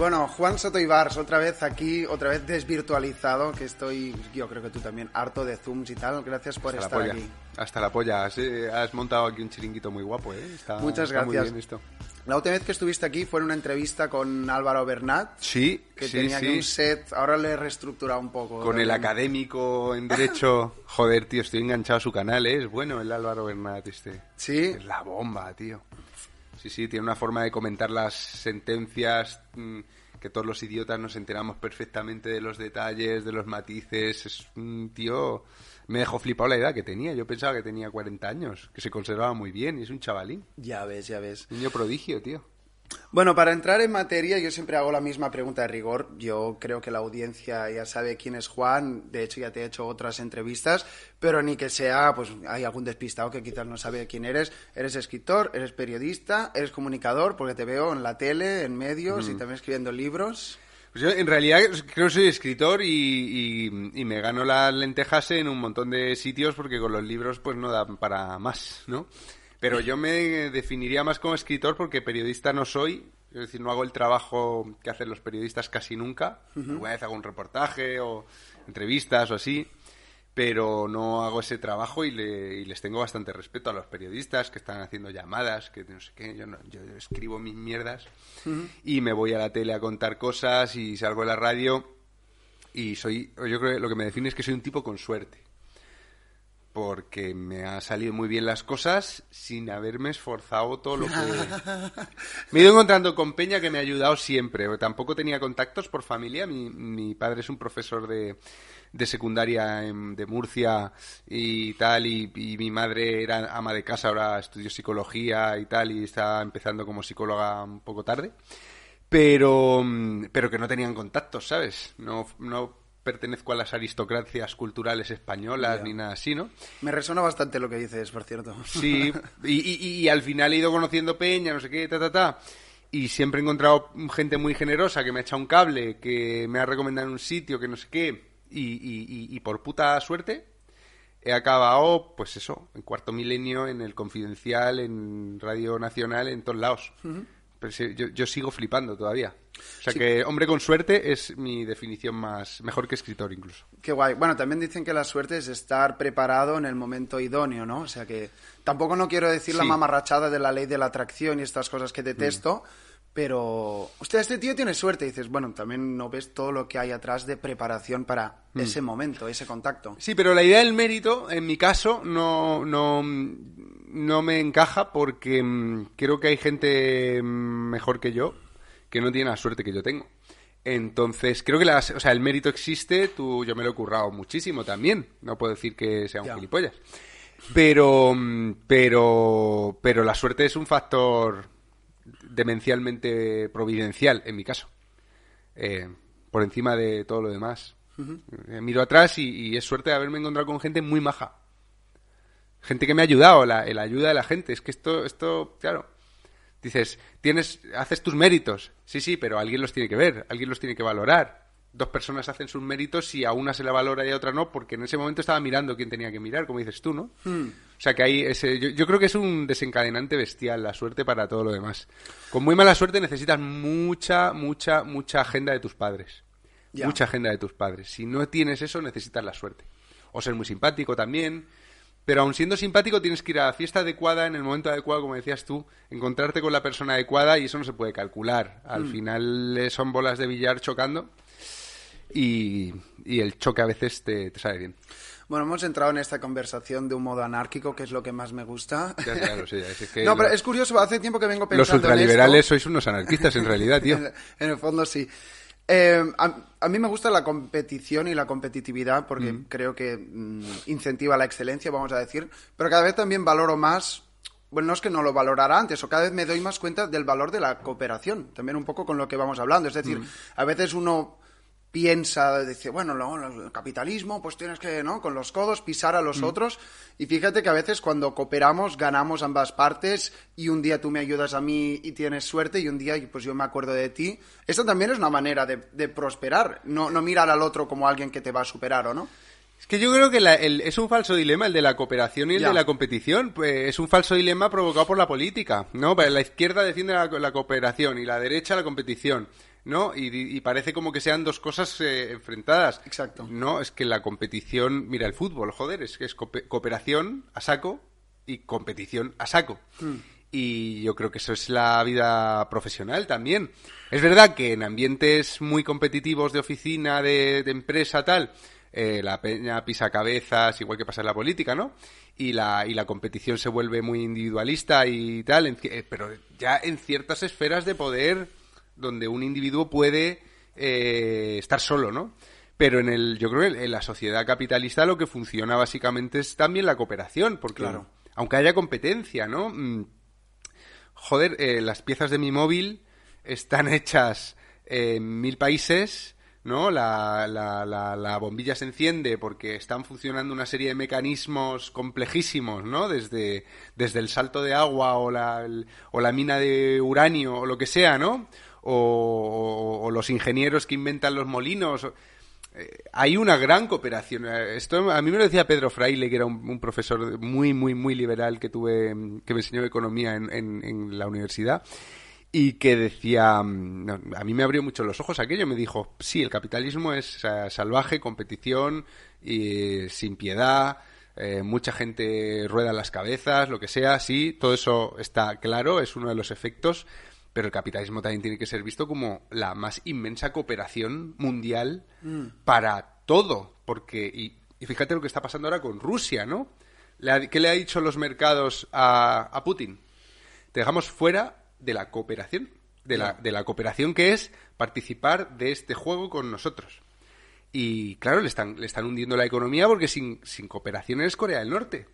Bueno, Juan Soto Ibars, otra vez aquí, otra vez desvirtualizado, que estoy, yo creo que tú también, harto de Zooms y tal. Gracias por Hasta estar aquí. Hasta la polla. Has, eh, has montado aquí un chiringuito muy guapo, ¿eh? Está, Muchas está muy gracias. bien esto. La última vez que estuviste aquí fue en una entrevista con Álvaro Bernat, Sí, que sí, tenía aquí sí. un set, ahora le he reestructurado un poco. Con el también. académico en Derecho. Joder, tío, estoy enganchado a su canal, ¿eh? Es bueno el Álvaro Bernat este. Sí, Es la bomba, tío. Sí, sí, tiene una forma de comentar las sentencias mm, que todos los idiotas nos enteramos perfectamente de los detalles, de los matices. Es un tío... Me dejó flipado la edad que tenía. Yo pensaba que tenía 40 años, que se conservaba muy bien y es un chavalín. ya ves, ya ves. Niño prodigio, tío. Bueno, para entrar en materia, yo siempre hago la misma pregunta de rigor. Yo creo que la audiencia ya sabe quién es Juan. De hecho, ya te he hecho otras entrevistas, pero ni que sea, pues hay algún despistado que quizás no sabe quién eres. Eres escritor, eres periodista, eres comunicador, porque te veo en la tele, en medios y también escribiendo libros. Pues yo en realidad creo que soy escritor y, y- y me gano las lentejas en un montón de sitios porque con los libros pues no dan para más, ¿no? Pero yo me definiría más como escritor porque periodista no soy, es decir, no hago el trabajo que hacen los periodistas casi nunca. Alguna vez hago un reportaje o entrevistas o así, pero no hago ese trabajo y, le- y les tengo bastante respeto a los periodistas que están haciendo llamadas, que no sé qué, yo, no- yo escribo mis mierdas y me voy a la tele a contar cosas y salgo de la radio y soy, yo creo que lo que me define es que soy un tipo con suerte. Porque me ha salido muy bien las cosas sin haberme esforzado todo lo que... Me he ido encontrando con Peña que me ha ayudado siempre. Tampoco tenía contactos por familia. Mi, mi padre es un profesor de, de secundaria en- de Murcia y tal, y, y mi madre era ama de casa, ahora estudió psicología y tal, y está empezando como psicóloga un poco tarde. Pero, mm, pero que no tenían contactos, ¿sabes? No, no pertenezco a las aristocracias culturales españolas ni nada así, ¿no? Me resona bastante lo que dices, por cierto. Sí, y, y- y al final he ido conociendo Peña, no sé qué, ta, ta, ta. Y siempre he encontrado gente muy generosa que me ha echado un cable, que me ha recomendado un sitio, que no sé qué. Y, y- y- y por puta suerte he acabado, pues eso, en Cuarto Milenio, en El Confidencial, en Radio Nacional, en todos lados. Pero sí, yo, yo sigo flipando todavía. O sea Sí. que hombre con suerte es mi definición más, mejor que escritor incluso. Qué guay. Bueno, también dicen que la suerte es estar preparado en el momento idóneo, ¿no? O sea que tampoco no quiero decir la mamarrachada de la ley de la atracción y estas cosas que detesto, Mm. pero, hostia, este tío tiene suerte. Y dices, bueno, también no ves todo lo que hay atrás de preparación para Mm. ese momento, ese contacto. Sí, pero la idea del mérito, en mi caso, no, no, no me encaja porque mm, creo que hay gente mm, mejor que yo que no tiene la suerte que yo tengo. Entonces, creo que la- o sea, el mérito existe, tú, yo me lo he currado muchísimo también, no puedo decir que sea un Ya. gilipollas. Pero, mm, pero, pero la suerte es un factor demencialmente providencial, en mi caso. Eh, por encima de todo lo demás. Eh, miro atrás y, y es suerte de haberme encontrado con gente muy maja. Gente que me ha ayudado, la, la ayuda de la gente. Es que esto, esto, claro. Dices, tienes, haces tus méritos. Sí, sí, pero alguien los tiene que ver, alguien los tiene que valorar. Dos personas hacen sus méritos y a una se la valora y a otra no, porque en ese momento estaba mirando quién tenía que mirar, como dices tú, ¿no? O sea que ahí ese, yo, yo creo que es un desencadenante bestial la suerte para todo lo demás. Con muy mala suerte necesitas mucha, mucha, mucha agenda de tus padres. Mucha agenda de tus padres. Si no tienes eso, necesitas la suerte. O ser muy simpático también. Pero aun siendo simpático, tienes que ir a la fiesta adecuada, en el momento adecuado, como decías tú, encontrarte con la persona adecuada y eso no se puede calcular. Al final eh, son bolas de billar chocando y, y el choque a veces te, te sale bien. Bueno, hemos entrado en esta conversación de un modo anárquico, que es lo que más me gusta. Ya, es que no, pero es curioso, hace tiempo que vengo los pensando en ultraliberales esto. sois unos anarquistas en realidad, tío. En el fondo sí. Eh, a, a mí me gusta la competición y la competitividad porque creo que mm, incentiva la excelencia, vamos a decir, pero cada vez también valoro más, bueno, no es que no lo valorara antes, o cada vez me doy más cuenta del valor de la cooperación, también un poco con lo que vamos hablando. Es decir, a veces uno piensa, dice, bueno, no, el capitalismo, pues tienes que, ¿no? Con los codos pisar a los otros. Y fíjate que a veces cuando cooperamos ganamos ambas partes y un día tú me ayudas a mí y tienes suerte y un día pues yo me acuerdo de ti. Eso también es una manera de, de prosperar, no, no mirar al otro como alguien que te va a superar, ¿o no? Es que yo creo que la- el- es un falso dilema el de la cooperación y el Ya. de la competición. Pues es un falso dilema provocado por la política, ¿no? Pues La izquierda defiende la, la cooperación y la derecha la competición. ¿No? Y, parece como que sean dos cosas eh, enfrentadas. Exacto. No, es que la competición, mira el fútbol, joder, es que es cooperación a saco y competición a saco. Hmm. Y yo creo que eso es la vida profesional también. Es verdad que en ambientes muy competitivos de oficina, de, empresa, tal, eh, la peña pisa cabezas, igual que pasa en la política, ¿no? Y la, y la competición se vuelve muy individualista y tal, eh, pero ya en ciertas esferas de poder donde un individuo puede eh, estar solo, ¿no? Pero en el, yo creo que en la sociedad capitalista lo que funciona básicamente es también la cooperación, porque claro. aunque haya competencia, ¿no? Mm, joder, eh, las piezas de mi móvil están hechas en mil países, ¿no? La, la, la, bombilla se enciende porque están funcionando una serie de mecanismos complejísimos, ¿no? Desde, desde el salto de agua o la, o la mina de uranio o lo que sea, ¿no? O, los ingenieros que inventan los molinos. Eh, hay una gran cooperación. Esto a mí me lo decía Pedro Fraile, que era un, profesor muy, muy, muy liberal que tuve, que me enseñó economía en, en, la universidad y que decía, a mí me abrió mucho los ojos aquello, me dijo, sí, el capitalismo es salvaje, competición, y, sin piedad, eh, mucha gente rueda las cabezas, lo que sea, sí, todo eso está claro, es uno de los efectos, pero el capitalismo también tiene que ser visto como la más inmensa cooperación mundial mm. para todo. Porque, y, fíjate lo que está pasando ahora con Rusia, ¿no? ¿Qué le ha dicho los mercados a, Putin? Te dejamos fuera de la cooperación, de la, de la cooperación que es participar de este juego con nosotros. Y claro, le están, le están hundiendo la economía porque sin, sin cooperación es Corea del Norte.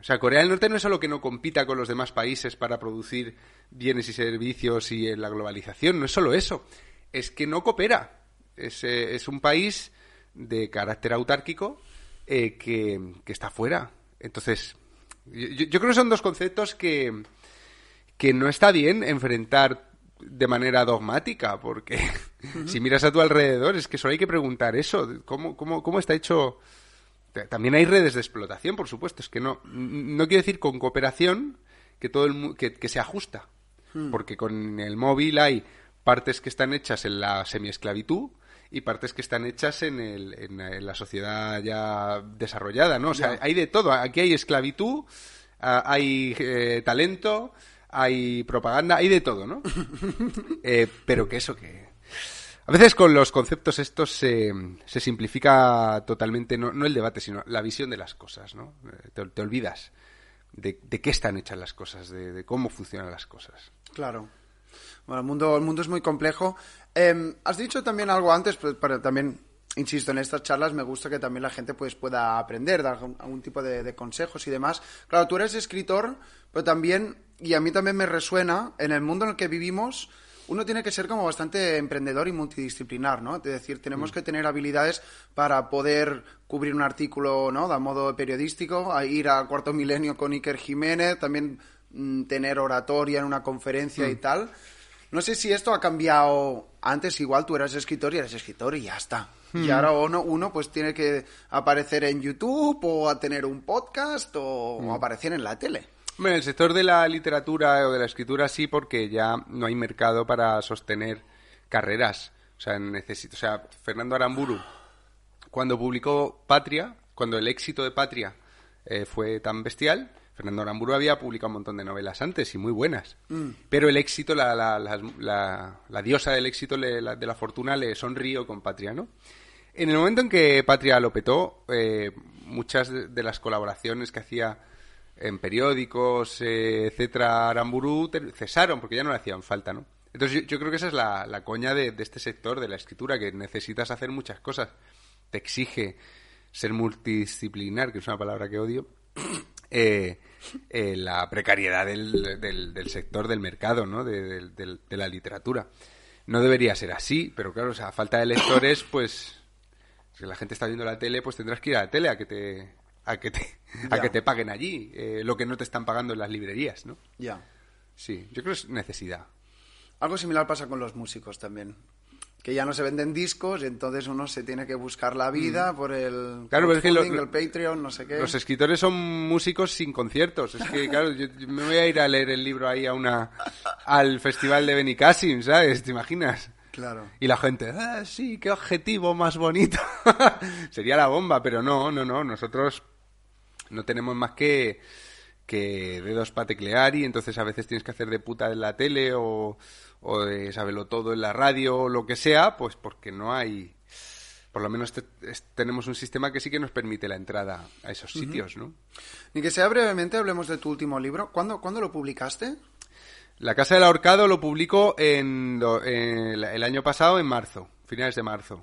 O sea, Corea del Norte no es solo que no compita con los demás países para producir bienes y servicios y en la globalización, no es solo eso, es que no coopera. Es, eh, es un país de carácter autárquico eh, que, está fuera. Entonces, yo, creo que son dos conceptos que, que no está bien enfrentar de manera dogmática, porque si miras a tu alrededor es que solo hay que preguntar eso, ¿cómo, cómo, cómo está hecho también hay redes de explotación, por supuesto. Es que no, no quiero decir con cooperación que todo el que, se ajusta. Hmm. Porque con el móvil hay partes que están hechas en la semiesclavitud y partes que están hechas en, el, en, la sociedad ya desarrollada, ¿no? O sea, hay de todo. Aquí hay esclavitud, hay eh, talento, hay propaganda, hay de todo, ¿no? Eh, pero que eso que a veces con los conceptos estos se, se simplifica totalmente, no, no, el debate, sino la visión de las cosas, ¿no? Eh, te, olvidas de, de, qué están hechas las cosas, de, cómo funcionan las cosas. Claro. Bueno, el mundo, el mundo es muy complejo. Em, has dicho también algo antes, pero también, insisto, en estas charlas me gusta que también la gente pues, pueda aprender, dar algún, tipo de, de consejos y demás. Claro, tú eres escritor, pero también, y a mí también me resuena, en el mundo en el que vivimos uno tiene que ser como bastante emprendedor y multidisciplinar, ¿no? Es decir, tenemos mm. que tener habilidades para poder cubrir un artículo, ¿no? De modo periodístico, a ir a Cuarto Milenio con Iker Jiménez, también mm, tener oratoria en una conferencia y mm. tal. No sé si esto ha cambiado. Antes igual tú eras escritor y eres escritor y ya está. Y ahora uno, uno pues tiene que aparecer en YouTube o a tener un podcast o aparecer en la tele. Bueno, el sector de la literatura o de la escritura sí, porque ya no hay mercado para sostener carreras. O sea, necesito, o sea, Fernando Aramburu, cuando publicó Patria, cuando el éxito de Patria eh, fue tan bestial, Fernando Aramburu había publicado un montón de novelas antes y muy buenas. Mm. Pero el éxito, la, la, la, diosa del éxito de la fortuna le sonrió con Patria, ¿no? En el momento en que Patria lo petó, eh, muchas de las colaboraciones que hacía en periódicos, eh, etcétera, Aramburu, cesaron porque ya no le hacían falta, ¿no? Entonces yo, creo que esa es la, coña de, este sector, de la escritura, que necesitas hacer muchas cosas. Te exige ser multidisciplinar, que es una palabra que odio, eh, eh, la precariedad del, del, sector, del mercado, ¿no? De, de, la literatura. No debería ser así, pero claro, sea, a falta de lectores, pues si la gente está viendo la tele, pues tendrás que ir a la tele a que te a que te, a que te paguen allí eh, lo que no te están pagando en las librerías, ¿no? Ya. Sí, yo creo que es necesidad. Algo similar pasa con los músicos también. que ya no se venden discos, y entonces uno se tiene que buscar la vida por el, Claro, pero es que lo- el Patreon, no sé qué. Los escritores son músicos sin conciertos. Es que, claro, yo, yo me voy a ir a leer el libro ahí a una, al festival de Benicassim, ¿sabes? ¿Te imaginas? Claro. Y la gente, ah, sí, qué objetivo más bonito. Sería la bomba, pero no, no, no. Nosotros no tenemos más que, que dedos para teclear y entonces a veces tienes que hacer de puta en la tele o, o de saberlo todo en la radio o lo que sea, pues porque no hay... Por lo menos te- es- tenemos un sistema que sí que nos permite la entrada a esos sitios, ¿no? Ni que sea brevemente, hablemos de tu último libro. ¿Cuándo, ¿cuándo lo publicaste? La Casa del Ahorcado lo publico en, el año pasado, en marzo, finales de marzo.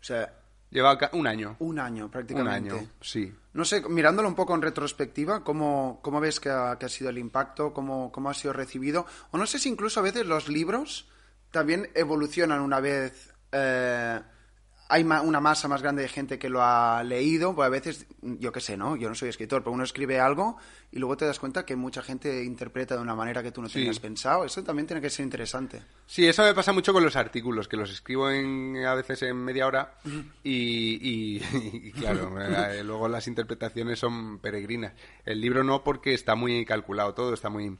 O sea, Lleva un año. un año Un prácticamente. año, sí. No sé, mirándolo un poco en retrospectiva, ¿cómo, cómo ves que ha, que ha sido el impacto? ¿Cómo, ¿Cómo ha sido recibido? O no sé si incluso a veces los libros también evolucionan una vez eh, hay ma- una masa más grande de gente que lo ha leído. Pues a veces, yo qué sé, ¿no? Yo no soy escritor, pero uno escribe algo y luego te das cuenta que mucha gente interpreta de una manera que tú no Sí. tenías pensado. Eso también tiene que ser interesante. Sí, eso me pasa mucho con los artículos, que los escribo en, a veces en media hora y, y- y, claro, eh, luego las interpretaciones son peregrinas. El libro no porque está muy calculado todo, está muy...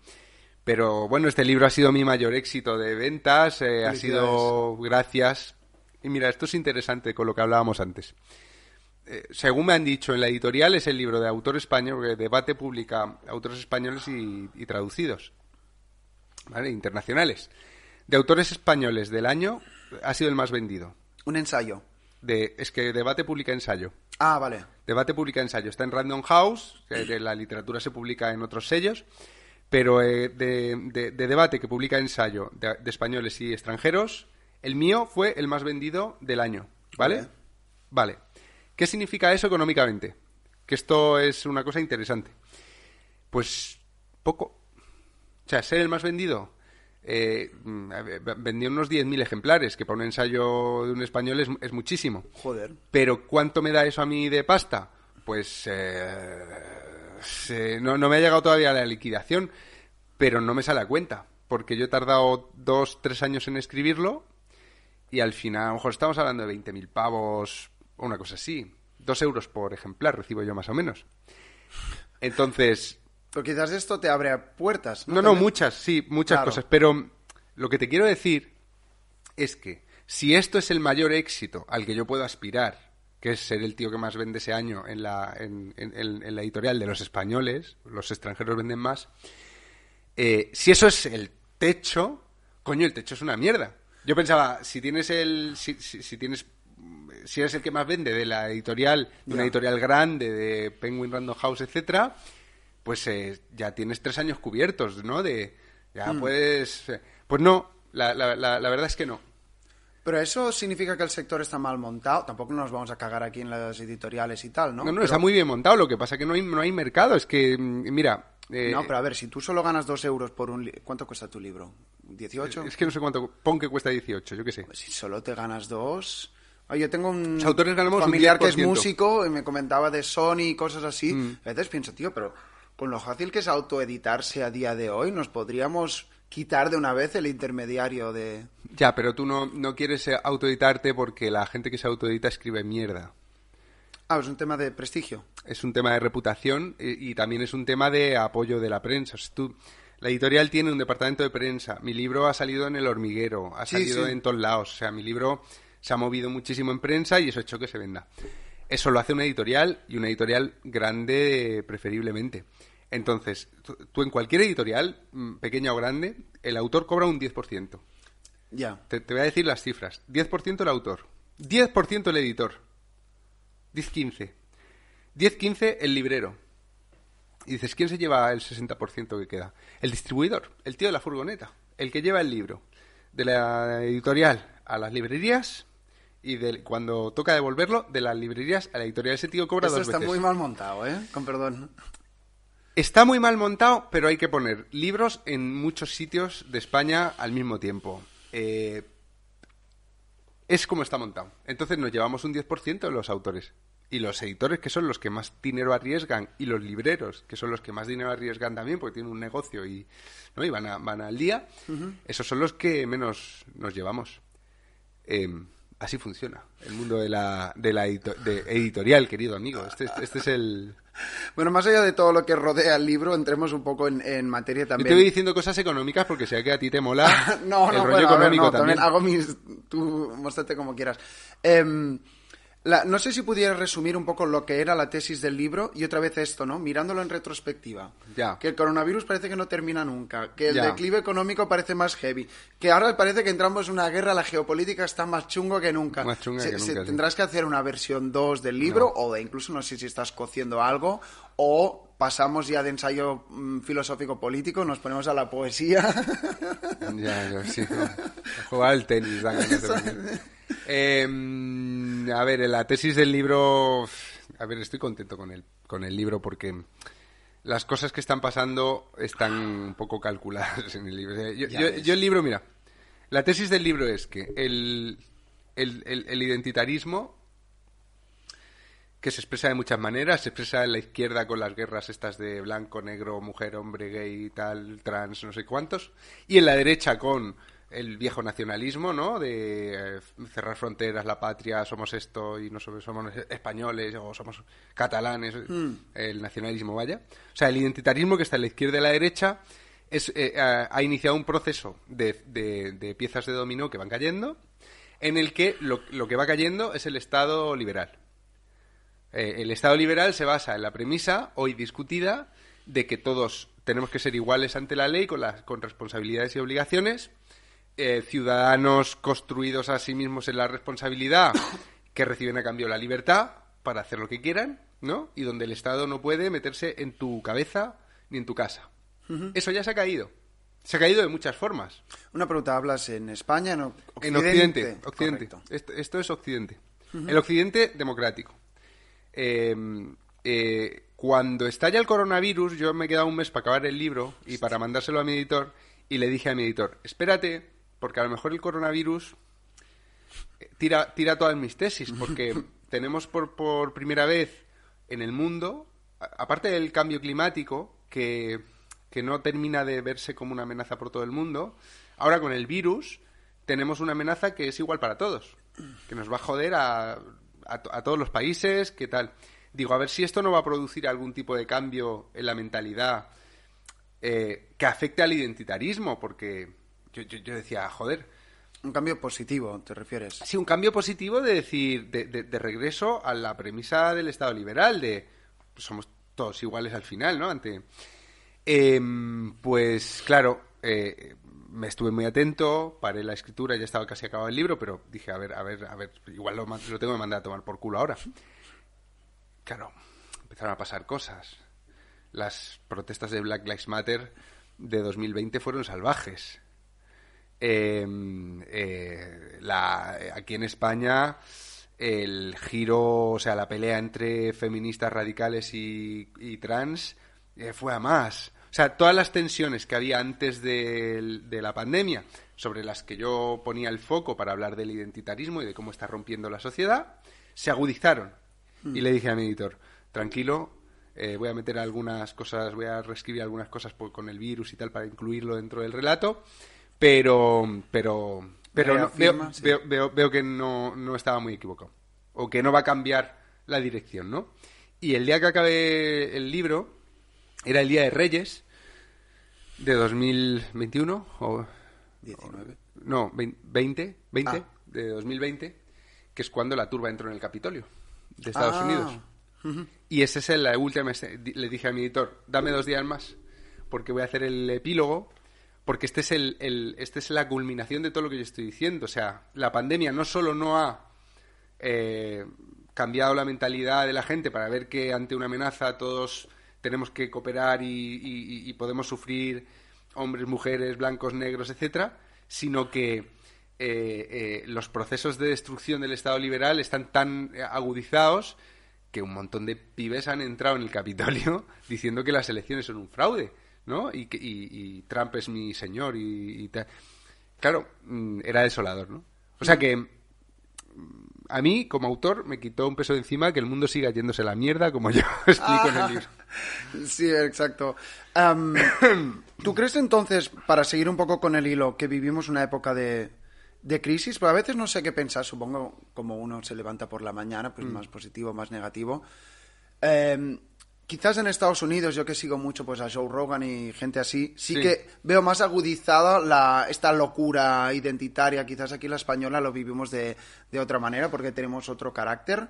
Pero bueno, este libro ha sido mi mayor éxito de ventas, eh, ha sido gracias... Y mira, esto es interesante con lo que hablábamos antes. Eh, según me han dicho en la editorial, es el libro de autor español, porque Debate publica autores españoles y, y traducidos. ¿vale? internacionales. De autores españoles del año ha sido el más vendido. Un ensayo. De, es que Debate publica ensayo. Ah, vale. Debate publica ensayo. Está en Random House, que de la literatura se publica en otros sellos, pero eh, de, de- de Debate, que publica ensayo de, de españoles y extranjeros, el mío fue el más vendido del año. ¿Vale? Vale. Vale. ¿Qué significa eso económicamente? Que esto es una cosa interesante. Pues poco. O sea, ser el más vendido. Eh, mm, vendí unos 10.000 ejemplares, que para un ensayo de un español es, es muchísimo. Joder. Pero ¿cuánto me da eso a mí de pasta? Pues eh, se- no, no me ha llegado todavía la liquidación, pero no me sale a cuenta, porque yo he tardado dos, tres años en escribirlo y al final, a lo mejor estamos hablando de 20.000 pavos o una cosa así. Dos euros por ejemplar recibo yo más o menos. Entonces, Pero quizás esto te abre puertas. no, no, También- muchas, sí, muchas Claro. cosas. Pero lo que te quiero decir es que si esto es el mayor éxito al que yo puedo aspirar, que es ser el tío que más vende ese año en la, en- en- en la editorial de los españoles, los extranjeros venden más, eh, si eso es el techo, coño, el techo es una mierda. Yo pensaba, si tienes el, si, si- si tienes, si eres el que más vende de la editorial, de una editorial grande, de Penguin Random House, etcétera, pues eh, ya tienes tres años cubiertos, ¿no? De, ya Hmm. puedes, eh, pues no, la, la, la, la verdad es que no. Pero eso significa que el sector está mal montado. Tampoco nos vamos a cagar aquí en las editoriales y tal, ¿no? No, no, Pero- está muy bien montado. Lo que pasa que no hay, no hay mercado. Es que, mm, mira, eh, No, pero a ver, si tú solo ganas dos euros por un... ¿Cuánto cuesta tu libro? ¿18? es que no sé cuánto, pon que cuesta 18, yo qué sé. Pues si solo te ganas dos... Yo tengo un Los autores ganamos un familiar que es 10%. músico y me comentaba de Sony y cosas así. Mm. A veces pienso, tío, pero con lo fácil que es autoeditarse a día de hoy, nos podríamos quitar de una vez el intermediario de... Ya, pero tú no, no quieres autoeditarte porque la gente que se autoedita escribe mierda. Ah, es un tema de prestigio. Es un tema de reputación y, y también es un tema de apoyo de la prensa. O sea, tú- la editorial tiene un departamento de prensa. Mi libro ha salido en El Hormiguero, ha Sí, salido sí. en todos lados. O sea, mi libro se ha movido muchísimo en prensa y eso ha hecho que se venda. Eso lo hace una editorial y una editorial grande preferiblemente. Entonces, tú, en cualquier editorial, mm, pequeña o grande, el autor cobra un 10%. Ya. Te, te voy a decir las cifras. 10% el autor. 10% el editor. 10-15. 10-15 el librero. Y dices, ¿quién se lleva el 60% que queda? El distribuidor, el tío de la furgoneta, el que lleva el libro de la editorial a las librerías y del- cuando toca devolverlo, de las librerías a la editorial. Ese tío cobra dos está veces. muy mal montado, ¿eh? Con perdón. Está muy mal montado, pero hay que poner libros en muchos sitios de España al mismo tiempo. Eh, es como está montado. Entonces nos llevamos un 10% los autores. Y los editores, que son los que más dinero arriesgan, y los libreros, que son los que más dinero arriesgan también, porque tienen un negocio y, ¿no? y van, a- van al día, esos son los que menos nos llevamos. Em, así funciona el mundo de la, de la editorial, querido amigo. Este, este, es el... Bueno, más allá de todo lo que rodea el libro, entremos un poco en, materia también. Yo te voy diciendo cosas económicas porque sé que a ti te mola no, no, el rollo económico también. hago mis... Tú, muéstrate como quieras. Eh, no sé si pudiera resumir un poco lo que era la tesis del libro y otra vez esto, ¿no? Mirándolo en retrospectiva. Ya. Que el coronavirus parece que no termina nunca, que el declive económico parece más heavy, que ahora parece que entramos en una guerra, la geopolítica está más chungo que nunca. Más chunga que nunca. Tendrás que hacer una versión 2 del libro o de incluso no sé si estás cociendo algo o pasamos ya de ensayo mm, filosófico político, nos ponemos a la poesía. ya, ya, sí. A jugar al tenis. Eh, a ver, la tesis del libro. A ver, estoy contento con el, con el libro porque las cosas que están pasando están un poco calculadas en el libro. Yo, el libro, mira, la tesis del libro es que el, el, identitarismo, que se expresa de muchas maneras, se expresa en la izquierda con las guerras estas de blanco, negro, mujer, hombre, gay, tal, trans, no sé cuántos, y en la derecha con el viejo nacionalismo, ¿no? De eh, cerrar fronteras, la patria, somos esto y no somos, somos españoles o somos catalanes, hmm. el nacionalismo, vaya. O sea, el identitarismo que está en la izquierda y la derecha es, eh, ha, iniciado un proceso de, de, piezas de dominó que van cayendo, en el que lo, lo que va cayendo es el Estado liberal. Eh, el Estado liberal se basa en la premisa, hoy discutida, de que todos tenemos que ser iguales ante la ley con, las, con responsabilidades y obligaciones eh, ciudadanos construidos a sí mismos en la responsabilidad que reciben a cambio la libertad para hacer lo que quieran, ¿no? Y donde el Estado no puede meterse en tu cabeza ni en tu casa. Eso ya se ha caído. Se ha caído de muchas formas. Una pregunta, ¿hablas en España? En Occidente. En Occidente. Occidente. Esto, es Occidente. El Occidente democrático. Em, eh, cuando estalla el coronavirus, yo me he quedado un mes para acabar el libro y para mandárselo a mi editor y le dije a mi editor, espérate porque a lo mejor el coronavirus eh, tira, tira todas mis tesis, porque tenemos por, por primera vez en el mundo, aparte del cambio climático, que, que no termina de verse como una amenaza por todo el mundo, ahora con el virus tenemos una amenaza que es igual para todos, que nos va a joder a, a, todos los países, ¿qué tal? Digo, a ver si esto no va a producir algún tipo de cambio en la mentalidad eh, que afecte al identitarismo, porque yo, decía, joder. Un cambio positivo, ¿te refieres? Sí, un cambio positivo de decir, de, regreso a la premisa del Estado liberal, de pues somos todos iguales al final, ¿no? Ante, em, pues claro, eh, me estuve muy atento, paré la escritura, ya estaba casi acabado el libro, pero dije, a ver, a ver, a ver, igual lo, lo tengo que mandar a tomar por culo ahora. Claro, empezaron a pasar cosas. Las protestas de Black Lives Matter de 2020 fueron salvajes. Em, eh, la, aquí en España el giro, o sea, la pelea entre feministas radicales y, trans eh, fue a más. O sea, todas las tensiones que había antes de, la pandemia, sobre las que yo ponía el foco para hablar del identitarismo y de cómo está rompiendo la sociedad, se agudizaron. Hmm. Y le dije a mi editor, tranquilo, eh, voy a meter algunas cosas, voy a reescribir algunas cosas con el virus y tal para incluirlo dentro del relato pero, pero, pero veo, veo, que no, no estaba muy equivocado. O que no va a cambiar la dirección, ¿no? Y el día que acabé el libro era el día de Reyes de 2021 o 19. no, 20, 20 ah. de 2020, que es cuando la turba entró en el Capitolio de Estados ah. Unidos. Y ese es la última le dije a mi editor, dame dos días más porque voy a hacer el epílogo porque este es el, este es la culminación de todo lo que yo estoy diciendo. O sea, la pandemia no solo no ha eh, cambiado la mentalidad de la gente para ver que ante una amenaza todos tenemos que cooperar y, podemos sufrir hombres, mujeres, blancos, negros, etcétera, sino que eh, eh, los procesos de destrucción del Estado liberal están tan agudizados que un montón de pibes han entrado en el Capitolio diciendo que las elecciones son un fraude. ¿No? Y, y, Trump es mi señor y, Claro, mm, era desolador, ¿no? O sea que mm, a mí, como autor, me quitó un peso de encima que el mundo siga yéndose a la mierda, como yo explico en el libro. Sí, exacto. ¿Tú crees entonces, para seguir un poco con el hilo, que vivimos una época de de crisis, pero a veces no sé qué pensar, supongo, como uno se levanta por la mañana, pues más positivo, más negativo. Eh, quizás en Estados Unidos, yo que sigo mucho pues a Joe Rogan y gente así, sí, Sí. que veo más agudizada la, esta locura identitaria. Quizás aquí la española lo vivimos de, de otra manera porque tenemos otro carácter.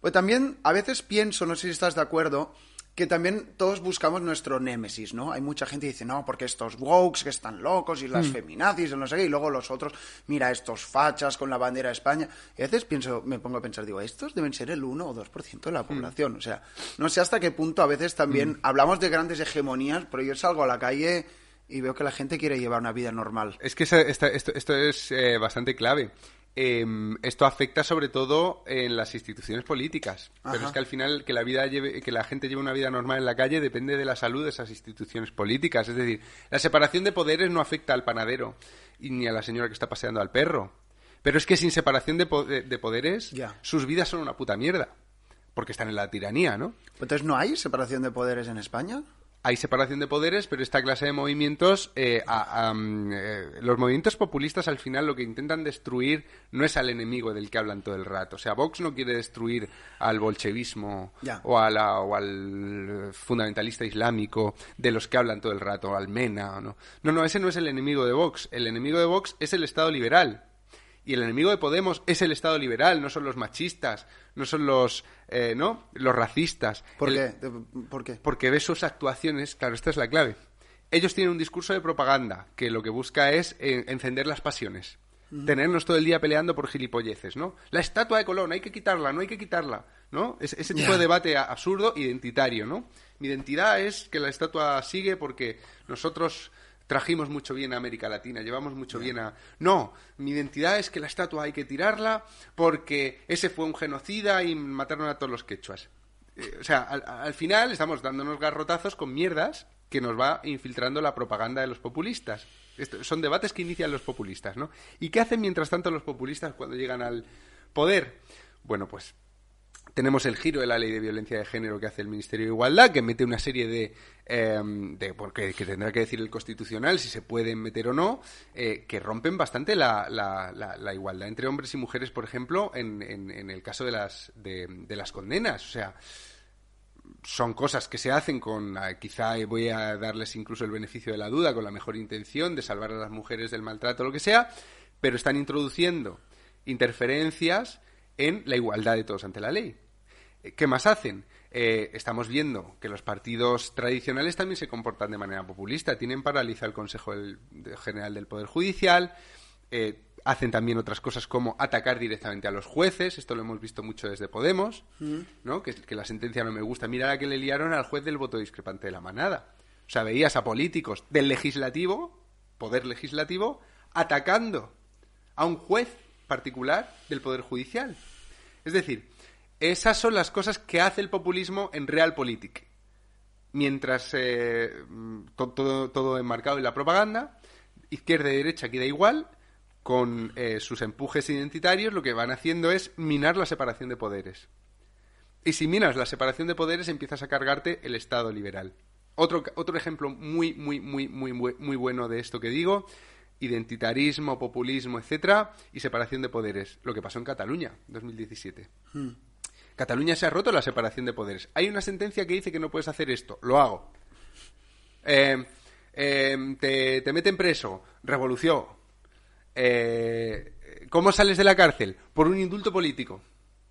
Pues también a veces pienso, no sé si estás de acuerdo, que también todos buscamos nuestro némesis, ¿no? Hay mucha gente que dice, no, porque estos wokes que están locos y las feminazis y no sé qué, y luego los otros, mira, estos fachas con la bandera de España. Y a veces pienso, me pongo a pensar, digo, estos deben ser el 1 o 2% de la población. O sea, no sé hasta qué punto a veces también hablamos de grandes hegemonías, pero yo salgo a la calle y veo que la gente quiere llevar una vida normal. Es que esta- esto, esto es eh, bastante clave. Eh, esto afecta sobre todo en las instituciones políticas. Pero es que al final que la vida lleve, que la gente lleve una vida normal en la calle depende de la salud de esas instituciones políticas. Es decir, la separación de poderes no afecta al panadero y ni a la señora que está paseando al perro. Pero es que sin separación de, po- de- de poderes, sus vidas son una puta mierda. Porque están en la tiranía, ¿no? Entonces, ¿no hay separación de poderes en España? Hay separación de poderes, pero esta clase de movimientos, eh, a- am, eh, los movimientos populistas al final lo que intentan destruir no es al enemigo del que hablan todo el rato. O sea, Vox no quiere destruir al bolchevismo o, a la- o al fundamentalista islámico de los que hablan todo el rato, al MENA. ¿no? no, no, ese no es el enemigo de Vox. El enemigo de Vox es el Estado liberal. Y el enemigo de Podemos es el Estado liberal, no son los machistas, no son los, eh, ¿no? los racistas. ¿Por El- qué? ¿Por qué? porque ves sus actuaciones, claro, esta es la clave. Ellos tienen un discurso de propaganda que lo que busca es eh, encender las pasiones. Tenernos todo el día peleando por gilipolleces, ¿no? La estatua de Colón, hay que quitarla, no hay que quitarla, ¿no? Es- ese tipo de debate absurdo, identitario, ¿no? Mi identidad es que la estatua sigue porque nosotros trajimos mucho bien a América Latina, llevamos mucho bien a... No, mi identidad es que la estatua hay que tirarla porque ese fue un genocida y mataron a todos los quechuas. Eh, o sea, al, al final estamos dándonos garrotazos con mierdas que nos va infiltrando la propaganda de los populistas. Esto- son debates que inician los populistas, ¿no? ¿Y qué hacen mientras tanto los populistas cuando llegan al poder? Bueno, pues tenemos el giro de la ley de violencia de género que hace el Ministerio de Igualdad, que mete una serie de, de porque que tendrá que decir el Constitucional si se pueden meter o no, eh, que rompen bastante la, igualdad entre hombres y mujeres, por ejemplo, en, el caso de las, de las condenas. O sea, son cosas que se hacen con, ah, quizá voy a darles incluso el beneficio de la duda, con la mejor intención de salvar a las mujeres del maltrato o lo que sea, pero están introduciendo interferencias en la igualdad de todos ante la ley. ¿Qué más hacen? Eh, estamos viendo que los partidos tradicionales también se comportan de manera populista. Tienen paralizado el Consejo del- de- General del Poder Judicial. eh, hacen también otras cosas como atacar directamente a los jueces. Esto lo hemos visto mucho desde Podemos, ¿no? Que, que la sentencia no me gusta. Mira la que le liaron al juez del voto discrepante de la manada. O sea, veías a políticos del legislativo, poder legislativo, atacando a un juez particular del Poder Judicial. Es decir, esas son las cosas que hace el populismo en realpolitik. Mientras eh, to- todo, enmarcado en la propaganda, izquierda y derecha queda igual, con eh, sus empujes identitarios lo que van haciendo es minar la separación de poderes. Y si minas la separación de poderes, empiezas a cargarte el Estado liberal. Otro, otro ejemplo muy, muy, muy, muy, muy bueno de esto que digo, identitarismo, populismo, etcétera, y separación de poderes. Lo que pasó en Cataluña, 2017. Cataluña se ha roto la separación de poderes. Hay una sentencia que dice que no puedes hacer esto. Lo hago. Eh, eh, te, te meten preso. Revolución. Eh, ¿Cómo sales de la cárcel? Por un indulto político.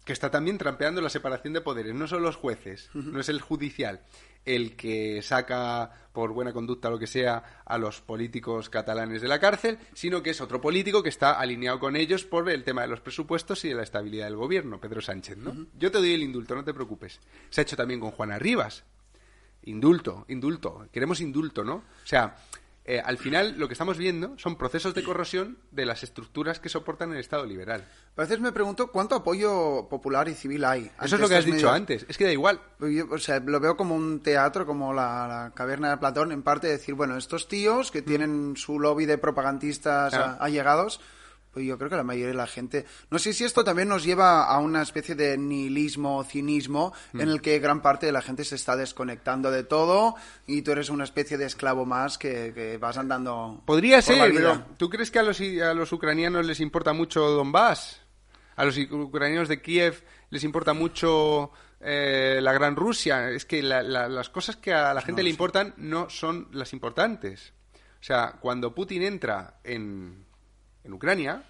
Que está también trampeando la separación de poderes. No son los jueces, no es el judicial el que saca por buena conducta lo que sea a los políticos catalanes de la cárcel, sino que es otro político que está alineado con ellos por el tema de los presupuestos y de la estabilidad del gobierno, Pedro Sánchez, ¿no? Yo te doy el indulto, no te preocupes. Se ha hecho también con Juana Rivas. Indulto, indulto. Queremos indulto, ¿no? O sea, eh, al final lo que estamos viendo son procesos de corrosión de las estructuras que soportan el Estado liberal. A veces me pregunto cuánto apoyo popular y civil hay. Eso es lo que has dicho antes. Es que da igual. Yo, o sea, lo veo como un teatro, como la, la caverna de Platón, en parte decir, bueno, estos tíos que tienen su lobby de propagandistas Claro. allegados, Pues yo creo que la mayoría de la gente. No sé si esto también nos lleva a una especie de nihilismo, cinismo, Mm. en el que gran parte de la gente se está desconectando de todo y tú eres una especie de esclavo más que, que vas andando. Podría por ser, la vida. pero ¿tú crees que a los, a los ucranianos les importa mucho Donbass? ¿A los ucranianos de Kiev les importa mucho eh, la Gran Rusia? Es que la- la- las cosas que a la gente le importan no son las importantes. O sea, cuando Putin entra en, en Ucrania,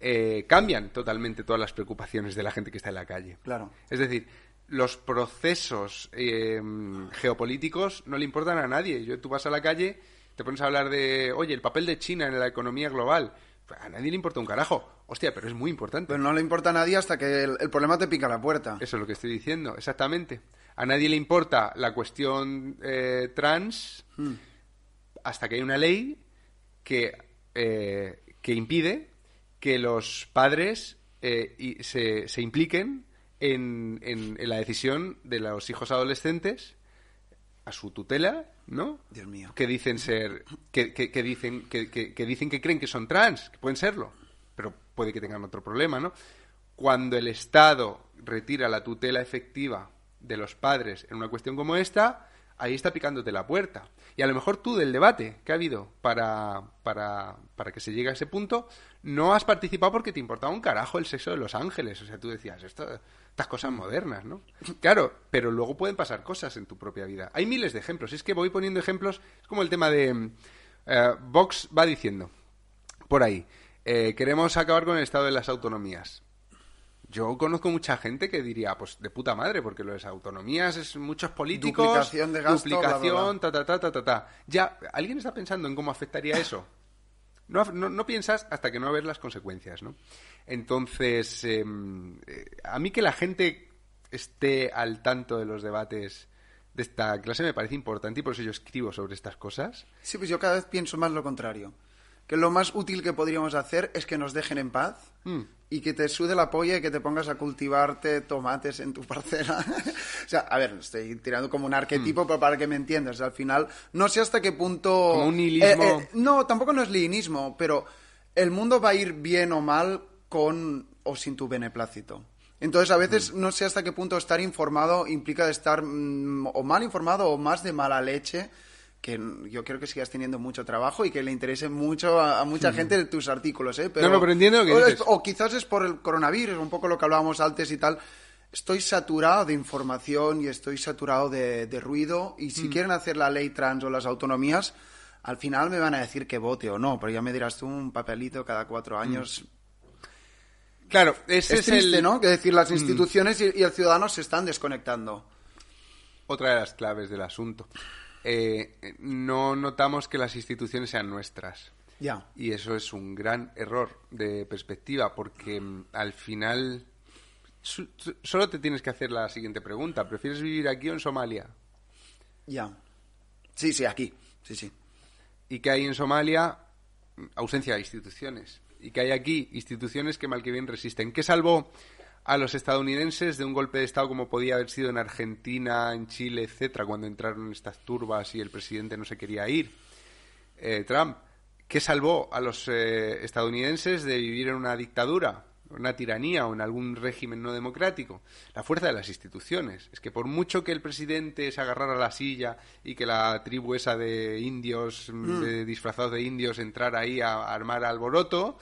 eh, cambian totalmente todas las preocupaciones de la gente que está en la calle. Claro. Es decir, los procesos eh, geopolíticos no le importan a nadie. Yo, tú vas a la calle, te pones a hablar de, oye, el papel de China en la economía global. A nadie le importa un carajo. Hostia, pero es muy importante. Pero no le importa a nadie hasta que el, el problema te pica la puerta. Eso es lo que estoy diciendo, exactamente. A nadie le importa la cuestión eh, trans hasta que hay una ley que, eh, que impide que los padres eh, y- se, se impliquen en, en- en la decisión de los hijos adolescentes a su tutela, ¿no? Dios mío. Que dicen ser, que, que- que dicen, que, que- que dicen que creen que son trans, que pueden serlo, pero puede que tengan otro problema, ¿no? Cuando el Estado retira la tutela efectiva de los padres en una cuestión como esta, ahí está picándote la puerta. Y a lo mejor tú del debate que ha habido para, para, para que se llegue a ese punto, no has participado porque te importaba un carajo el sexo de los ángeles. O sea, tú decías, esto, estas cosas modernas, ¿no? Claro, pero luego pueden pasar cosas en tu propia vida. Hay miles de ejemplos. Es que voy poniendo ejemplos. Es como el tema de... eh, Vox va diciendo, por ahí, eh, queremos acabar con el estado de las autonomías. Yo conozco mucha gente que diría, pues de puta madre, porque lo de las autonomías es muchos políticos, Duplicación de gasto, bla, bla, duplicación, bla. ta, ta, ta, ta, ta, ta. Ya, ¿alguien está pensando en cómo afectaría eso? No, no, no piensas hasta que no ves las consecuencias, ¿no? Entonces, em, eh, a mí que la gente esté al tanto de los debates de esta clase me parece importante y por eso yo escribo sobre estas cosas. Sí, pues yo cada vez pienso más lo contrario. Que lo más útil que podríamos hacer es que nos dejen en paz Mm. y que te sude la polla y que te pongas a cultivarte tomates en tu parcela. o sea, a ver, estoy tirando como un arquetipo, pero para que me entiendas. Al final, no sé hasta qué punto... Como un nihilismo. Eh, eh, no, tampoco no es nihilismo, pero el mundo va a ir bien o mal con o sin tu beneplácito. Entonces, a veces Mm. no sé hasta qué punto estar informado implica estar mm, o mal informado o más de mala leche, que mm, yo creo que sigas teniendo mucho trabajo y que le interese mucho a, a mucha gente tus artículos, ¿eh? No, no, pero entiendo que o, es- dices. o quizás es por el coronavirus, un poco lo que hablábamos antes y tal. Estoy saturado de información y estoy saturado de, de ruido y Mm. si quieren hacer la ley trans o las autonomías, al final me van a decir que vote o no, pero ya me dirás tú un papelito cada cuatro años. Claro, ese Es es, triste, el, ¿no? Que decir, las instituciones y, y el ciudadano se están desconectando. otra de las claves del asunto. Eh, no notamos que las instituciones sean nuestras. Ya. Y eso es un gran error de perspectiva, porque mm, al final su- su- solo te tienes que hacer la siguiente pregunta. ¿Prefieres vivir aquí o en Somalia? Ya. Sí, sí, aquí. Sí, sí. ¿Y que hay en Somalia? Ausencia de instituciones. ¿Y que hay aquí? Instituciones que mal que bien resisten. ¿Qué salvó a los estadounidenses de un golpe de Estado como podía haber sido en Argentina, en Chile, etcétera, cuando entraron estas turbas y el presidente no se quería ir? eh, Trump, ¿qué salvó a los eh, estadounidenses de vivir en una dictadura, una tiranía o en algún régimen no democrático? La fuerza de las instituciones. Es que por mucho que el presidente se agarrara a la silla y que la tribu esa de indios, mm, de disfrazados de indios, entrara ahí a, a armar alboroto,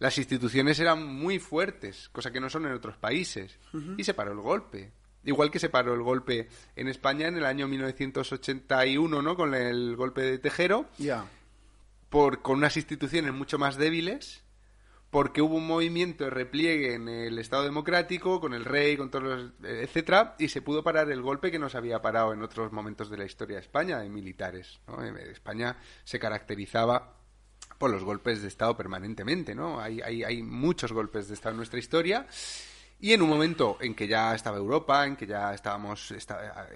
las instituciones eran muy fuertes, cosa que no son en otros países. Y se paró el golpe. Igual que se paró el golpe en España en el año 1981, ¿no? Con el golpe de Tejero, Ya. por, con unas instituciones mucho más débiles, porque hubo un movimiento de repliegue en el Estado democrático, con el rey, con todos los, etcétera, y se pudo parar el golpe que no se había parado en otros momentos de la historia de España, de militares. ¿no? España se caracterizaba por los golpes de Estado permanentemente, ¿no? Hay, hay, hay muchos golpes de Estado en nuestra historia. Y en un momento en que ya estaba Europa, en que ya estábamos,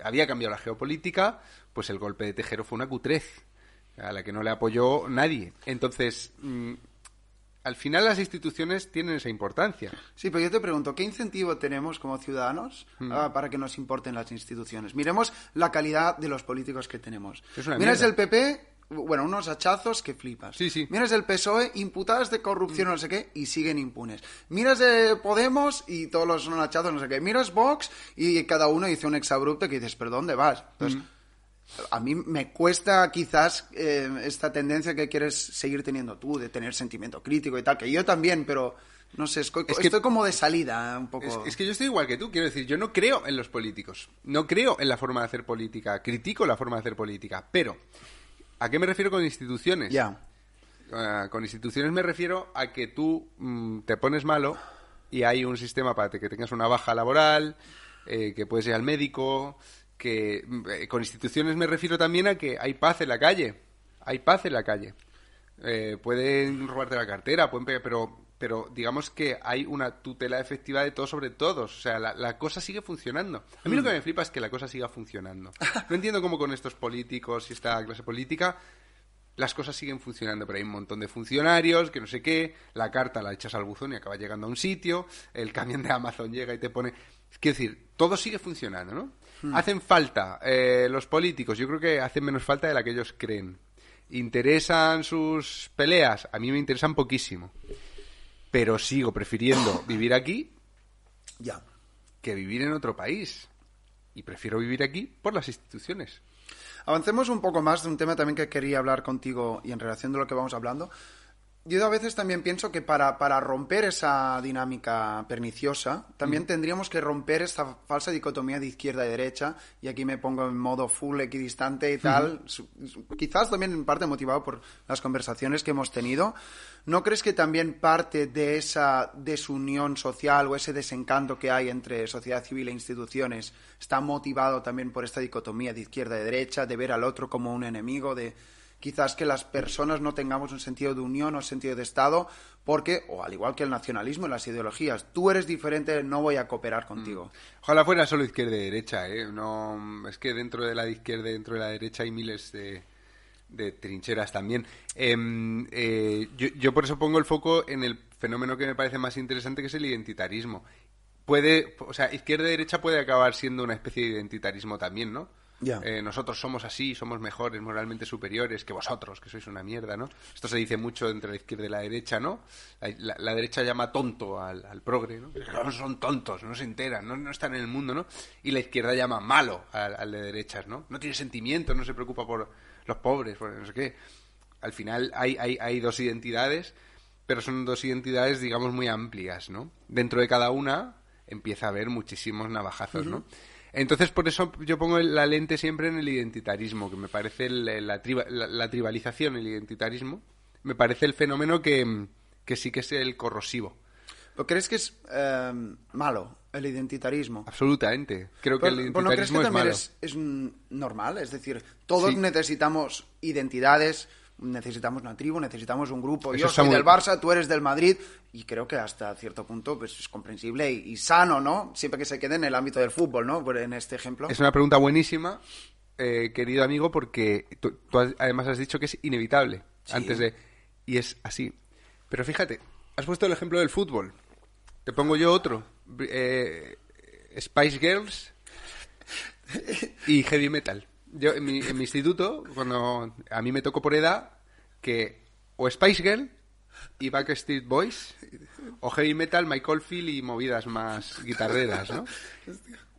había cambiado la geopolítica, pues el golpe de Tejero fue una cutrez a la que no le apoyó nadie. Entonces, mm, al final las instituciones tienen esa importancia. Sí, pero yo te pregunto, ¿qué incentivo tenemos como ciudadanos Mm. ah, para que nos importen las instituciones? Miremos la calidad de los políticos que tenemos. Miras el PP, bueno, unos hachazos que flipas. Sí, sí. Miras el PSOE, imputadas de corrupción, no sé qué, y siguen impunes. Miras de Podemos y todos los son hachazos, no sé qué. Miras Vox y cada uno dice un exabrupto que dices, ¿pero dónde vas? Entonces, a mí me cuesta quizás eh, esta tendencia que quieres seguir teniendo tú, de tener sentimiento crítico y tal, que yo también, pero no sé, estoy, Es que- estoy como de salida un poco. Es, es que yo estoy igual que tú, quiero decir, yo no creo en los políticos, no creo en la forma de hacer política, critico la forma de hacer política, pero ¿a qué me refiero con instituciones? Ya. Ah, con instituciones me refiero a que tú mm, te pones malo y hay un sistema para que tengas una baja laboral, eh, que puedes ir al médico, que mm, eh, con instituciones me refiero también a que hay paz en la calle, hay paz en la calle. Eh, pueden robarte la cartera, pueden pegar, pero pero digamos que hay una tutela efectiva de todos sobre todos. O sea, la, la cosa sigue funcionando. A mí lo que me flipa es que la cosa siga funcionando. No entiendo cómo con estos políticos y esta clase política las cosas siguen funcionando, pero hay un montón de funcionarios, que no sé qué, la carta la echas al buzón y acaba llegando a un sitio, el camión de Amazon llega y te pone... Quiero decir, todo sigue funcionando, ¿no? Hacen falta eh, los políticos, yo creo que hacen menos falta de la que ellos creen. ¿Interesan sus peleas? A mí me interesan poquísimo. Pero sigo prefiriendo vivir aquí Ya. que vivir en otro país. Y prefiero vivir aquí por las instituciones. Avancemos un poco más de un tema también que quería hablar contigo y en relación de lo que vamos hablando. Yo a veces también pienso que para, para romper esa dinámica perniciosa, también tendríamos que romper esta falsa dicotomía de izquierda y derecha, y aquí me pongo en modo full equidistante y tal, quizás también en parte motivado por las conversaciones que hemos tenido. ¿No crees que también parte de esa desunión social o ese desencanto que hay entre sociedad civil e instituciones está motivado también por esta dicotomía de izquierda y derecha, de ver al otro como un enemigo, de quizás que las personas no tengamos un sentido de unión o sentido de Estado, porque, o al igual que el nacionalismo y las ideologías, tú eres diferente, no voy a cooperar contigo. Ojalá fuera solo izquierda y derecha, ¿eh? No, es que dentro de la izquierda y dentro de la derecha hay miles de, de trincheras también. Em, eh, yo, yo por eso pongo el foco en el fenómeno que me parece más interesante, que es el identitarismo. Puede, o sea, izquierda y derecha puede acabar siendo una especie de identitarismo también, ¿no? Eh, nosotros somos así, somos mejores, moralmente superiores que vosotros, que sois una mierda, ¿no? Esto se dice mucho entre la izquierda y la derecha, ¿no? La, la- la derecha llama tonto al, al progre, ¿no? No son tontos, no se enteran, no, no están en el mundo, ¿no? Y la izquierda llama malo al, al de derechas, ¿no? No tiene sentimientos, no se preocupa por los pobres, por no sé qué. Al final hay, hay, hay dos identidades, pero son dos identidades, digamos, muy amplias, ¿no? Dentro de cada una empieza a haber muchísimos navajazos, ¿no? Entonces, por eso yo pongo la lente siempre en el identitarismo, que me parece el- la, triba- la- la tribalización, el identitarismo, me parece el fenómeno que, que sí que es el corrosivo. ¿Pero crees que es eh, malo el identitarismo? Absolutamente. Creo que el pero ¿no crees que identitarismo es también malo. es, es, normal? Es decir, todos Sí. necesitamos identidades, necesitamos una tribu, necesitamos un grupo. Eso Yo soy muy- del Barça, tú eres del Madrid, y creo que hasta cierto punto pues, es comprensible y, y sano, ¿no? Siempre que se quede en el ámbito del fútbol, ¿no? En este ejemplo. Es una pregunta buenísima, eh, querido amigo, porque tú, tú has- además has dicho que es inevitable antes de... Y es así. Pero fíjate, has puesto el ejemplo del fútbol. Te pongo yo otro. Eh, Spice Girls y Heavy Metal. Yo en mi, en mi instituto, cuando a mí me tocó por edad, que o Spice Girl y Backstreet Boys o Heavy Metal, Michael Field y movidas más guitarreras, ¿no?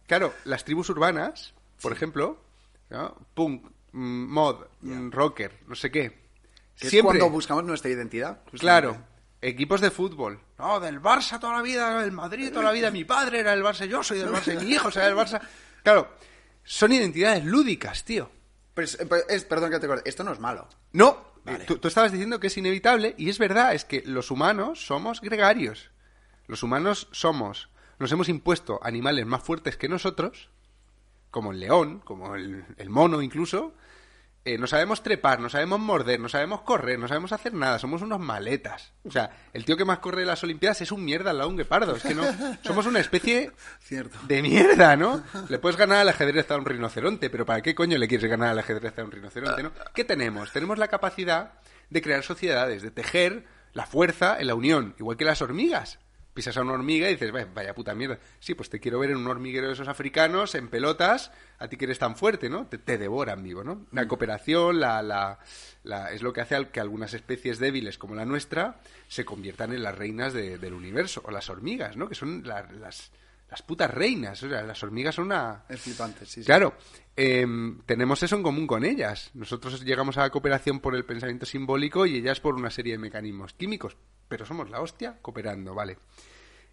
Claro, las tribus urbanas, por ejemplo, ¿no? punk, mm, mod, mm, rocker, no sé qué. Que es Siempre, cuando buscamos nuestra identidad. justamente. claro, equipos de fútbol. No, del Barça toda la vida, del Madrid toda la vida, mi padre era del Barça, yo soy del Barça, mi hijo será del Barça. Claro, son identidades lúdicas, tío. Pero es- pero es- perdón que te corte, esto no es malo. No, Vale. tú, tú estabas diciendo que es inevitable y es verdad, es que los humanos somos gregarios. Los humanos somos, nos hemos impuesto animales más fuertes que nosotros, como el león, como el, el mono incluso. Eh, no sabemos trepar, no sabemos morder, no sabemos correr, no sabemos hacer nada, somos unos maletas. O sea, el tío que más corre de las Olimpiadas es un mierda al lado de un guepardo. Es que no, somos una especie Cierto. de mierda, ¿no? Le puedes ganar al ajedrez a un rinoceronte, pero ¿para qué coño le quieres ganar al ajedrez a un rinoceronte, no? ¿Qué tenemos? Tenemos la capacidad de crear sociedades, de tejer la fuerza en la unión, igual que las hormigas. Pisas a una hormiga y dices, vaya puta mierda. Sí, pues te quiero ver en un hormiguero de esos africanos, en pelotas, a ti que eres tan fuerte, ¿no? Te, devoran vivo, ¿no? La mm. cooperación la, la, es lo que hace que algunas especies débiles como la nuestra se conviertan en las reinas del universo, o las hormigas, ¿no? Que son las, las putas reinas. O sea, las hormigas son una... Es flipante, sí. Claro, em, tenemos eso en común con ellas. Nosotros llegamos a la cooperación por el pensamiento simbólico y ellas por una serie de mecanismos químicos pero somos la hostia cooperando, ¿vale?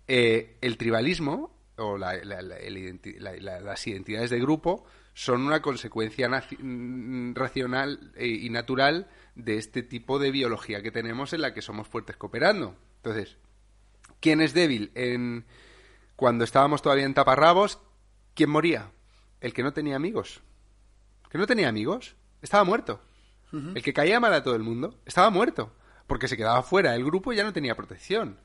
Eh, el tribalismo o las identidades de grupo son una consecuencia mm, racional e, y natural de este tipo de biología que tenemos en la que somos fuertes cooperando. Entonces, ¿quién es débil? En, cuando estábamos todavía en taparrabos, ¿quién moría? El que no tenía amigos. ¿El que no tenía amigos? Estaba muerto. El que caía mal a todo el mundo estaba muerto porque se quedaba fuera. El grupo ya no tenía protección.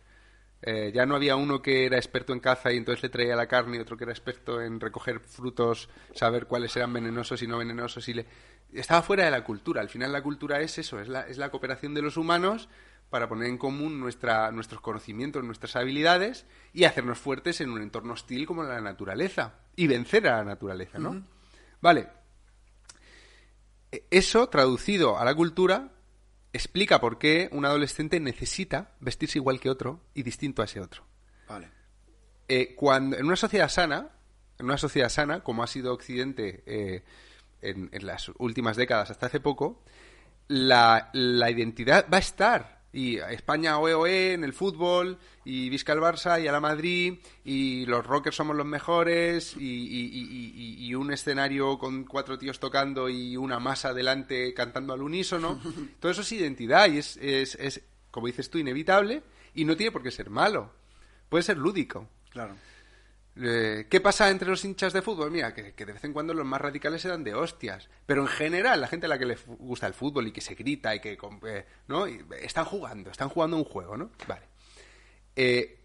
Eh, ya no había uno que era experto en caza y entonces le traía la carne y otro que era experto en recoger frutos, saber cuáles eran venenosos y no venenosos. y le... Estaba fuera de la cultura. Al final la cultura es eso, es la, es la cooperación de los humanos para poner en común nuestra, nuestros conocimientos, nuestras habilidades y hacernos fuertes en un entorno hostil como la naturaleza y vencer a la naturaleza, ¿no? Vale. E, eso traducido a la cultura explica por qué un adolescente necesita vestirse igual que otro y distinto a ese otro. Vale. Eh, cuando, en una sociedad sana, en una sociedad sana, como ha sido Occidente eh, en, las últimas décadas hasta hace poco, la, la identidad va a estar y España OE en el fútbol, y Vizca el Barça, y a la Madrid, y los rockers somos los mejores, y, un escenario con cuatro tíos tocando y una masa delante cantando al unísono. Todo eso es identidad y es, es, es, como dices tú, inevitable y no tiene por qué ser malo. Puede ser lúdico. Claro. Eh, ¿Qué pasa entre los hinchas de fútbol? Mira, que, de vez en cuando los más radicales se dan de hostias. Pero en general, la gente a la que le gusta el fútbol y que se grita y que... Eh, ¿no? están jugando, están jugando un juego, ¿no? Vale. Eh,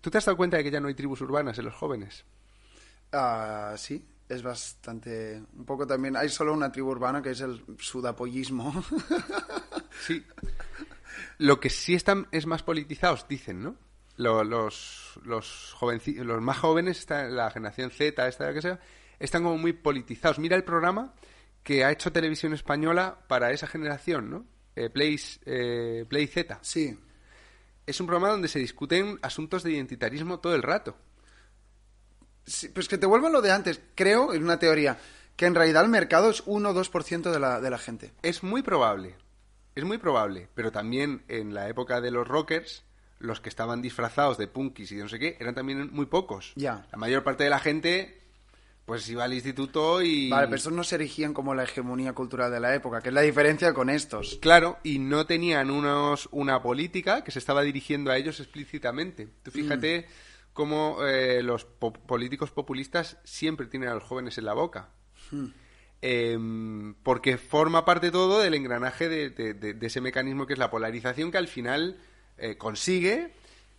¿Tú te has dado cuenta de que ya no hay tribus urbanas en los jóvenes? Ah, sí, es bastante... Un poco también... Hay solo una tribu urbana que es el sudapollismo. sí. Lo que sí están es más politizados, dicen, ¿no? Los, los, los más jóvenes, la generación Z, esta que sea, están como muy politizados. Mira el programa que ha hecho Televisión Española para esa generación, ¿no? Eh, eh, Play, Z. Sí. Es un programa donde se discuten asuntos de identitarismo todo el rato. pues que te vuelvo a lo de antes. Creo, en una teoría, que en realidad el mercado es 1 o 2% de la, de la gente. Es muy probable. Es muy probable. Pero también en la época de los rockers los que estaban disfrazados de punkis y de no sé qué eran también muy pocos. Ya. La mayor parte de la gente pues iba al instituto y... Vale, pero estos no se erigían como la hegemonía cultural de la época, que es la diferencia con estos. Claro, y no tenían unos, una política que se estaba dirigiendo a ellos explícitamente. Tú fíjate mm. cómo eh, los políticos populistas siempre tienen a los jóvenes en la boca. Mm. Em, porque forma parte todo del engranaje de, de, ese mecanismo que es la polarización que al final eh, consigue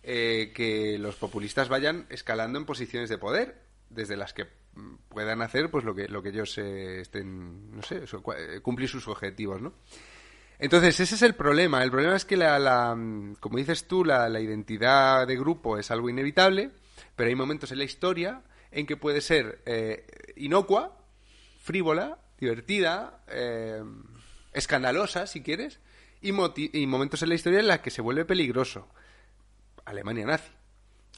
eh, que los populistas vayan escalando en posiciones de poder, desde las que mm, puedan hacer pues lo que lo que ellos eh, estén no sé cumplir sus objetivos no entonces ese es el problema. El problema es que la, mm, como dices tú la, identidad de grupo es algo inevitable pero hay momentos en la historia en que puede ser inocua frívola divertida escandalosa si quieres y, momentos en la historia en los que se vuelve peligroso. Alemania nazi.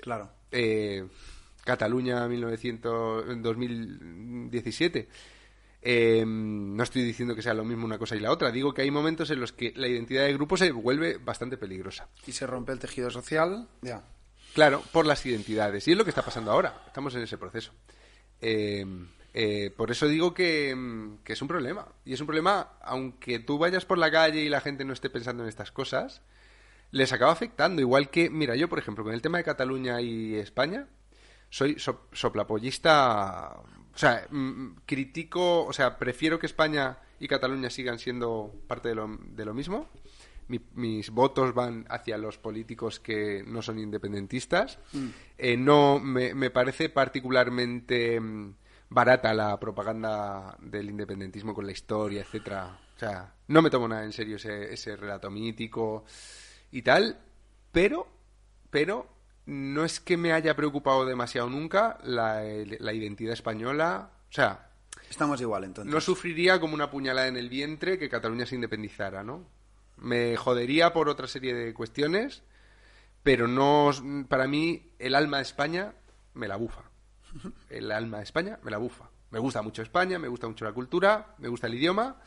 Claro. Eh, Cataluña 1900, 2017. Eh, no estoy diciendo que sea lo mismo una cosa y la otra. Digo que hay momentos en los que la identidad de grupo se vuelve bastante peligrosa. Y se rompe el tejido social. Ya. Claro, por las identidades. Y es lo que está pasando ahora. Estamos en ese proceso. Eh, eh, por eso digo mm, que, es un problema. Y es un problema, aunque tú vayas por la calle y la gente no esté pensando en estas cosas, les acaba afectando. Igual que, mira, yo, por ejemplo, con el tema de Cataluña y España, soy soplapollista. O sea, mm, mm, critico, o sea, prefiero que España y Cataluña sigan siendo parte de lo, de lo mismo. mis votos van hacia los políticos que no son independentistas. Eh, no me, me, parece particularmente barata la propaganda del independentismo con la historia, etcétera. O sea, no me tomo nada en serio ese, ese relato mítico y tal, pero, pero no es que me haya preocupado demasiado nunca la, la identidad española. O sea, Estamos igual, entonces. no sufriría como una puñalada en el vientre que Cataluña se independizara, ¿no? Me jodería por otra serie de cuestiones, pero no, para mí el alma de España me la bufa. El alma de España me la bufa. Me gusta mucho España, me gusta mucho la cultura, me gusta el idioma,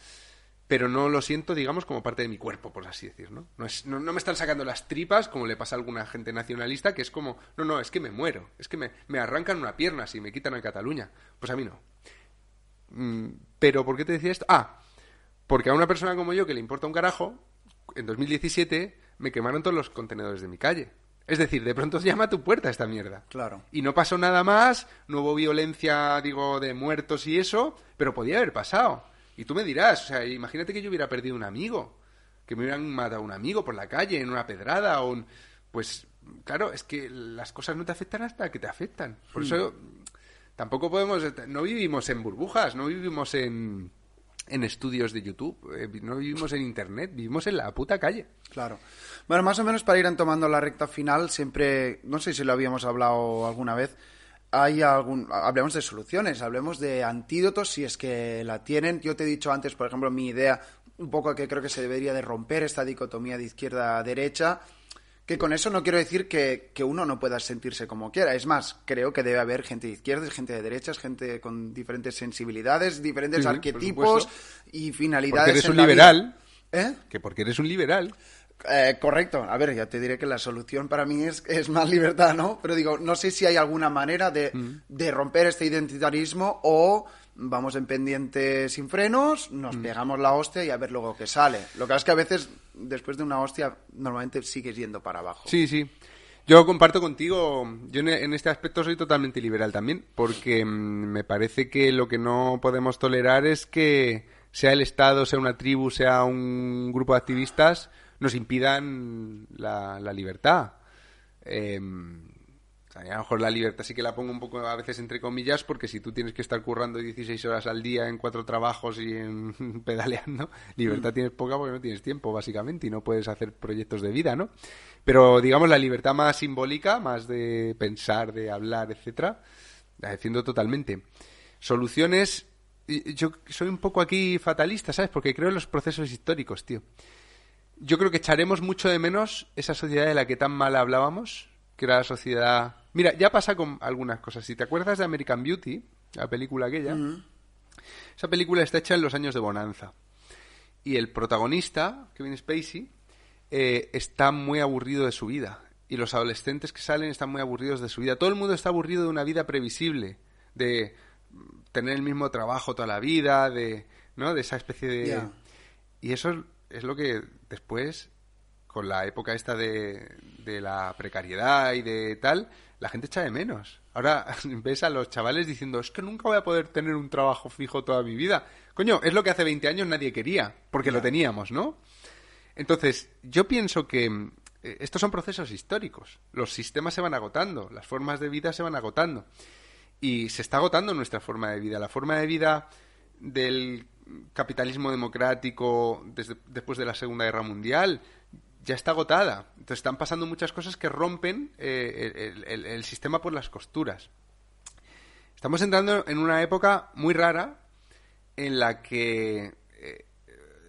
pero no lo siento, digamos, como parte de mi cuerpo, por así decir, ¿no? Es- no, me están sacando las tripas, como le pasa a alguna gente nacionalista, que es como, no, no, es que me muero, es que me, me arrancan una pierna si me quitan a Cataluña. Pues a mí no. Mm, Pero, ¿por qué te decía esto? Ah, porque a una persona como yo que le importa un carajo, en 2017 me quemaron todos los contenedores de mi calle. Es decir, de pronto llama a tu puerta esta mierda. Claro. Y no pasó nada más, no hubo violencia, digo, de muertos y eso, pero podía haber pasado. Y tú me dirás, o sea, imagínate que yo hubiera perdido un amigo, que me hubieran matado un amigo por la calle, en una pedrada, o un... Pues, claro, es que las cosas no te afectan hasta que te afectan. Por eso tampoco podemos... No vivimos en burbujas, no vivimos en, en estudios de YouTube, eh, no vivimos en Internet, vivimos en la puta calle. Claro. Bueno, más o menos para ir tomando la recta final, siempre, no sé si lo habíamos hablado alguna vez, hay algún, hablemos de soluciones, hablemos de antídotos si es que la tienen. Yo te he dicho antes, por ejemplo, mi idea, un poco que creo que se debería de romper esta dicotomía de izquierda a derecha, que con eso no quiero decir que, que uno no pueda sentirse como quiera. Es más, creo que debe haber gente de izquierdas, gente de derechas, gente con diferentes sensibilidades, diferentes Sí, arquetipos y Porque finalidades. eres en un la vida. liberal, ¿Eh? que porque eres un liberal. Eh, correcto. A ver, ya te diré que la solución para mí es, es más libertad, ¿no? Pero digo, no sé si hay alguna manera de, de romper este identitarismo o vamos en pendiente sin frenos, nos pegamos la hostia y a ver luego qué sale. Lo que pasa es que a veces, después de una hostia, normalmente sigues yendo para abajo. Sí, sí. Yo comparto contigo, yo en este aspecto soy totalmente liberal también, porque mm, me parece que lo que no podemos tolerar es que sea el Estado, sea una tribu, sea un grupo de activistas, nos impidan la, la libertad. Eh, a lo mejor la libertad sí que la pongo un poco a veces entre comillas, porque si tú tienes que estar currando 16 horas al día en cuatro trabajos y en pedaleando, libertad tienes poca porque no tienes tiempo, básicamente, y no puedes hacer proyectos de vida, ¿no? Pero, digamos, la libertad más simbólica, más de pensar, de hablar, etcétera, la defiendo totalmente. Soluciones. Yo soy un poco aquí fatalista, ¿sabes? Porque creo en los procesos históricos, tío. Yo creo que echaremos mucho de menos esa sociedad de la que tan mal hablábamos, que era la sociedad... Mira, ya pasa con algunas cosas. Si te acuerdas de American Beauty, la película aquella, esa película está hecha en los años de bonanza. Y el protagonista, Kevin Spacey, eh, está muy aburrido de su vida. Y los adolescentes que salen están muy aburridos de su vida. Todo el mundo está aburrido de una vida previsible, de mm, tener el mismo trabajo toda la vida, de, ¿no? de esa especie de... Y eso es- es lo que después, con la época esta de, de la precariedad y de tal, la gente echa de menos. Ahora ves a los chavales diciendo, es que nunca voy a poder tener un trabajo fijo toda mi vida. Coño, es lo que hace 20 años nadie quería, porque lo teníamos, ¿no? Entonces, yo pienso que eh, estos son procesos históricos. Los sistemas se van agotando, las formas de vida se van agotando. Y se está agotando nuestra forma de vida. La forma de vida del capitalismo democrático desde, después de la Segunda Guerra Mundial ya está agotada. Entonces están pasando muchas cosas que rompen eh, el, el- el sistema por las costuras. Estamos entrando en una época muy rara en la que eh,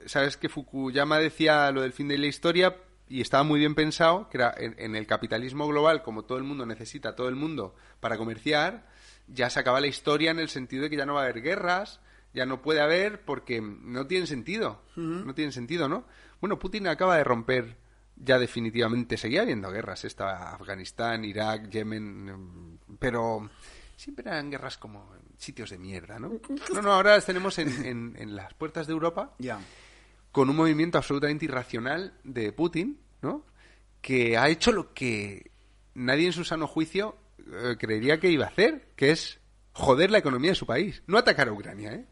sabes que Fukuyama decía lo del fin de la historia y estaba muy bien pensado, que era en, en el capitalismo global, como todo el mundo necesita a todo el mundo para comerciar, ya se acaba la historia en el sentido de que ya no va a haber guerras, ya no puede haber porque no tiene sentido, no tiene sentido, ¿no? Bueno, Putin acaba de romper ya definitivamente, seguía habiendo guerras, esta Afganistán, Irak, Yemen, em, pero siempre eran guerras como en sitios de mierda, ¿no? No, no, ahora las tenemos en, en- en las puertas de Europa Ya. con un movimiento absolutamente irracional de Putin, ¿no? Que ha hecho lo que nadie en su sano juicio eh, creería que iba a hacer, que es joder la economía de su país. No atacar a Ucrania, ¿eh?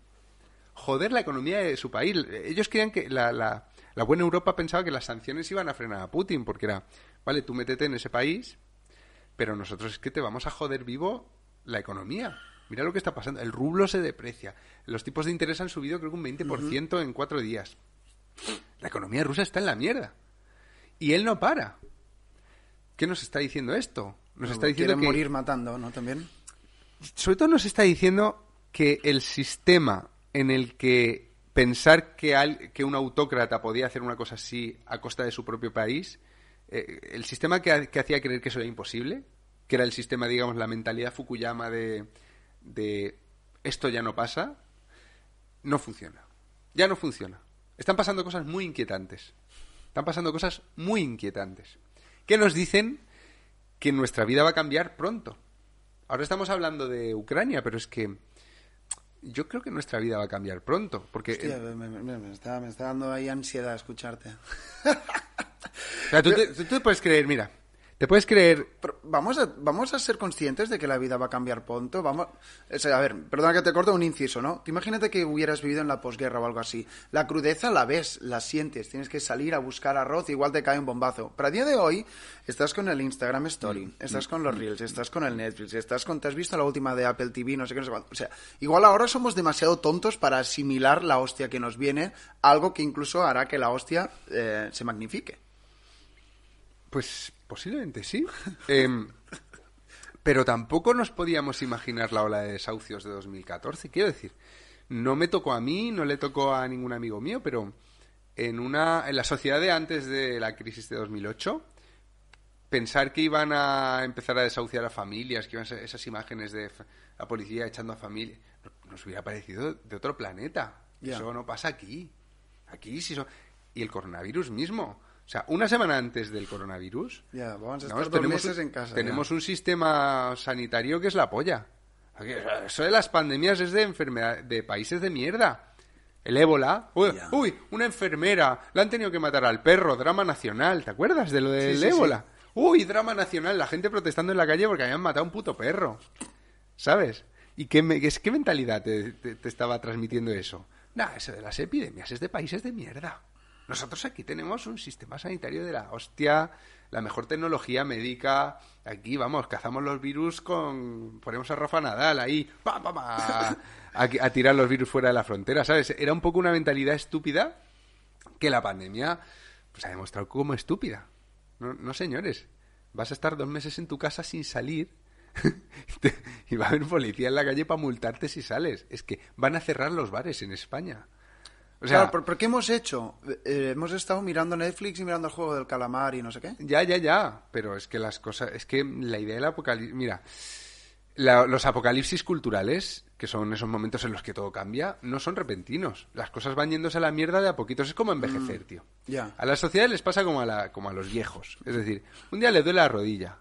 Joder la economía de su país. Ellos creían que la, la, la buena Europa pensaba que las sanciones iban a frenar a Putin, porque era, vale, tú métete en ese país, pero nosotros es que te vamos a joder vivo la economía. Mira lo que está pasando. El rublo se deprecia. Los tipos de interés han subido creo que un 20% en cuatro días. La economía rusa está en la mierda. Y él no para. ¿Qué nos está diciendo esto? Nos está diciendo Quieren que morir matando, ¿no? También. sobre todo nos está diciendo que el sistema en el que pensar que, al- que un autócrata podía hacer una cosa así a costa de su propio país, eh, el sistema que, que hacía creer que eso era imposible, que era el sistema, digamos, la mentalidad Fukuyama de, de esto ya no pasa, no funciona. Ya no funciona. Están pasando cosas muy inquietantes. Están pasando cosas muy inquietantes. Que nos dicen que nuestra vida va a cambiar pronto. Ahora estamos hablando de Ucrania, pero es que yo creo que nuestra vida va a cambiar pronto. Porque Hostia, me, me- me- me está, me está dando ahí ansiedad escucharte. o sea, tú, te, tú te puedes creer, mira, te puedes creer Pero vamos a, vamos a ser conscientes de que la vida va a cambiar pronto. Vamos, o sea, a ver, perdona que te corte un inciso, ¿no? Imagínate que hubieras vivido en la posguerra o algo así. La crudeza la ves, la sientes, tienes que salir a buscar arroz, igual te cae un bombazo. Pero a día de hoy estás con el Instagram Story, estás con los Reels, estás con el Netflix, estás con, te has visto la última de Apple TV, no sé qué, no sé cuánto. O sea, igual ahora somos demasiado tontos para asimilar la hostia que nos viene, algo que incluso hará que la hostia eh, se magnifique. Pues posiblemente sí. Em, pero tampoco nos podíamos imaginar la ola de desahucios de 2014. Quiero decir, no me tocó a mí, no le tocó a ningún amigo mío, pero en, una, en la sociedad de antes de la crisis de 2008, pensar que iban a empezar a desahuciar a familias, que iban a ser esas imágenes de la policía echando a familias, nos hubiera parecido de otro planeta. Eso no pasa aquí. Aquí sí. Y el coronavirus mismo. O sea, una semana antes del coronavirus, Ya, vamos a estar dos tenemos, meses un- en casa. tenemos ya. un sistema sanitario que es la polla. Eso de las pandemias es de enfermedad de países de mierda. El ébola. Uy, uy, una enfermera. La han tenido que matar al perro. Drama nacional. ¿Te acuerdas de lo del Sí, sí, ébola? Uy, drama nacional. La gente protestando en la calle porque habían matado a un puto perro. ¿Sabes? ¿Y qué, me- qué, mentalidad te, te- te estaba transmitiendo eso? Nah, eso de las epidemias es de países de mierda. Nosotros aquí tenemos un sistema sanitario de la hostia, la mejor tecnología médica. Aquí, vamos, cazamos los virus con... Ponemos a Rafa Nadal ahí, pa, pa, pa, a, a tirar los virus fuera de la frontera, ¿sabes? Era un poco una mentalidad estúpida que la pandemia pues, ha demostrado como estúpida. No, no, señores. Vas a estar dos meses en tu casa sin salir y va a haber policía en la calle para multarte si sales. Es que van a cerrar los bares en España. O sea, claro, ¿por, por qué hemos hecho? Eh, hemos estado mirando Netflix y mirando el juego del calamar y no sé qué. ya, ya, ya. Pero es que las cosas. Es que la idea del apocalipsis. Mira, la- los apocalipsis culturales, que son esos momentos en los que todo cambia, no son repentinos. Las cosas van yéndose a la mierda de a poquitos. Es como envejecer, tío. Ya. A la sociedad les pasa como a, la, como a los viejos. Es decir, un día le duele la rodilla.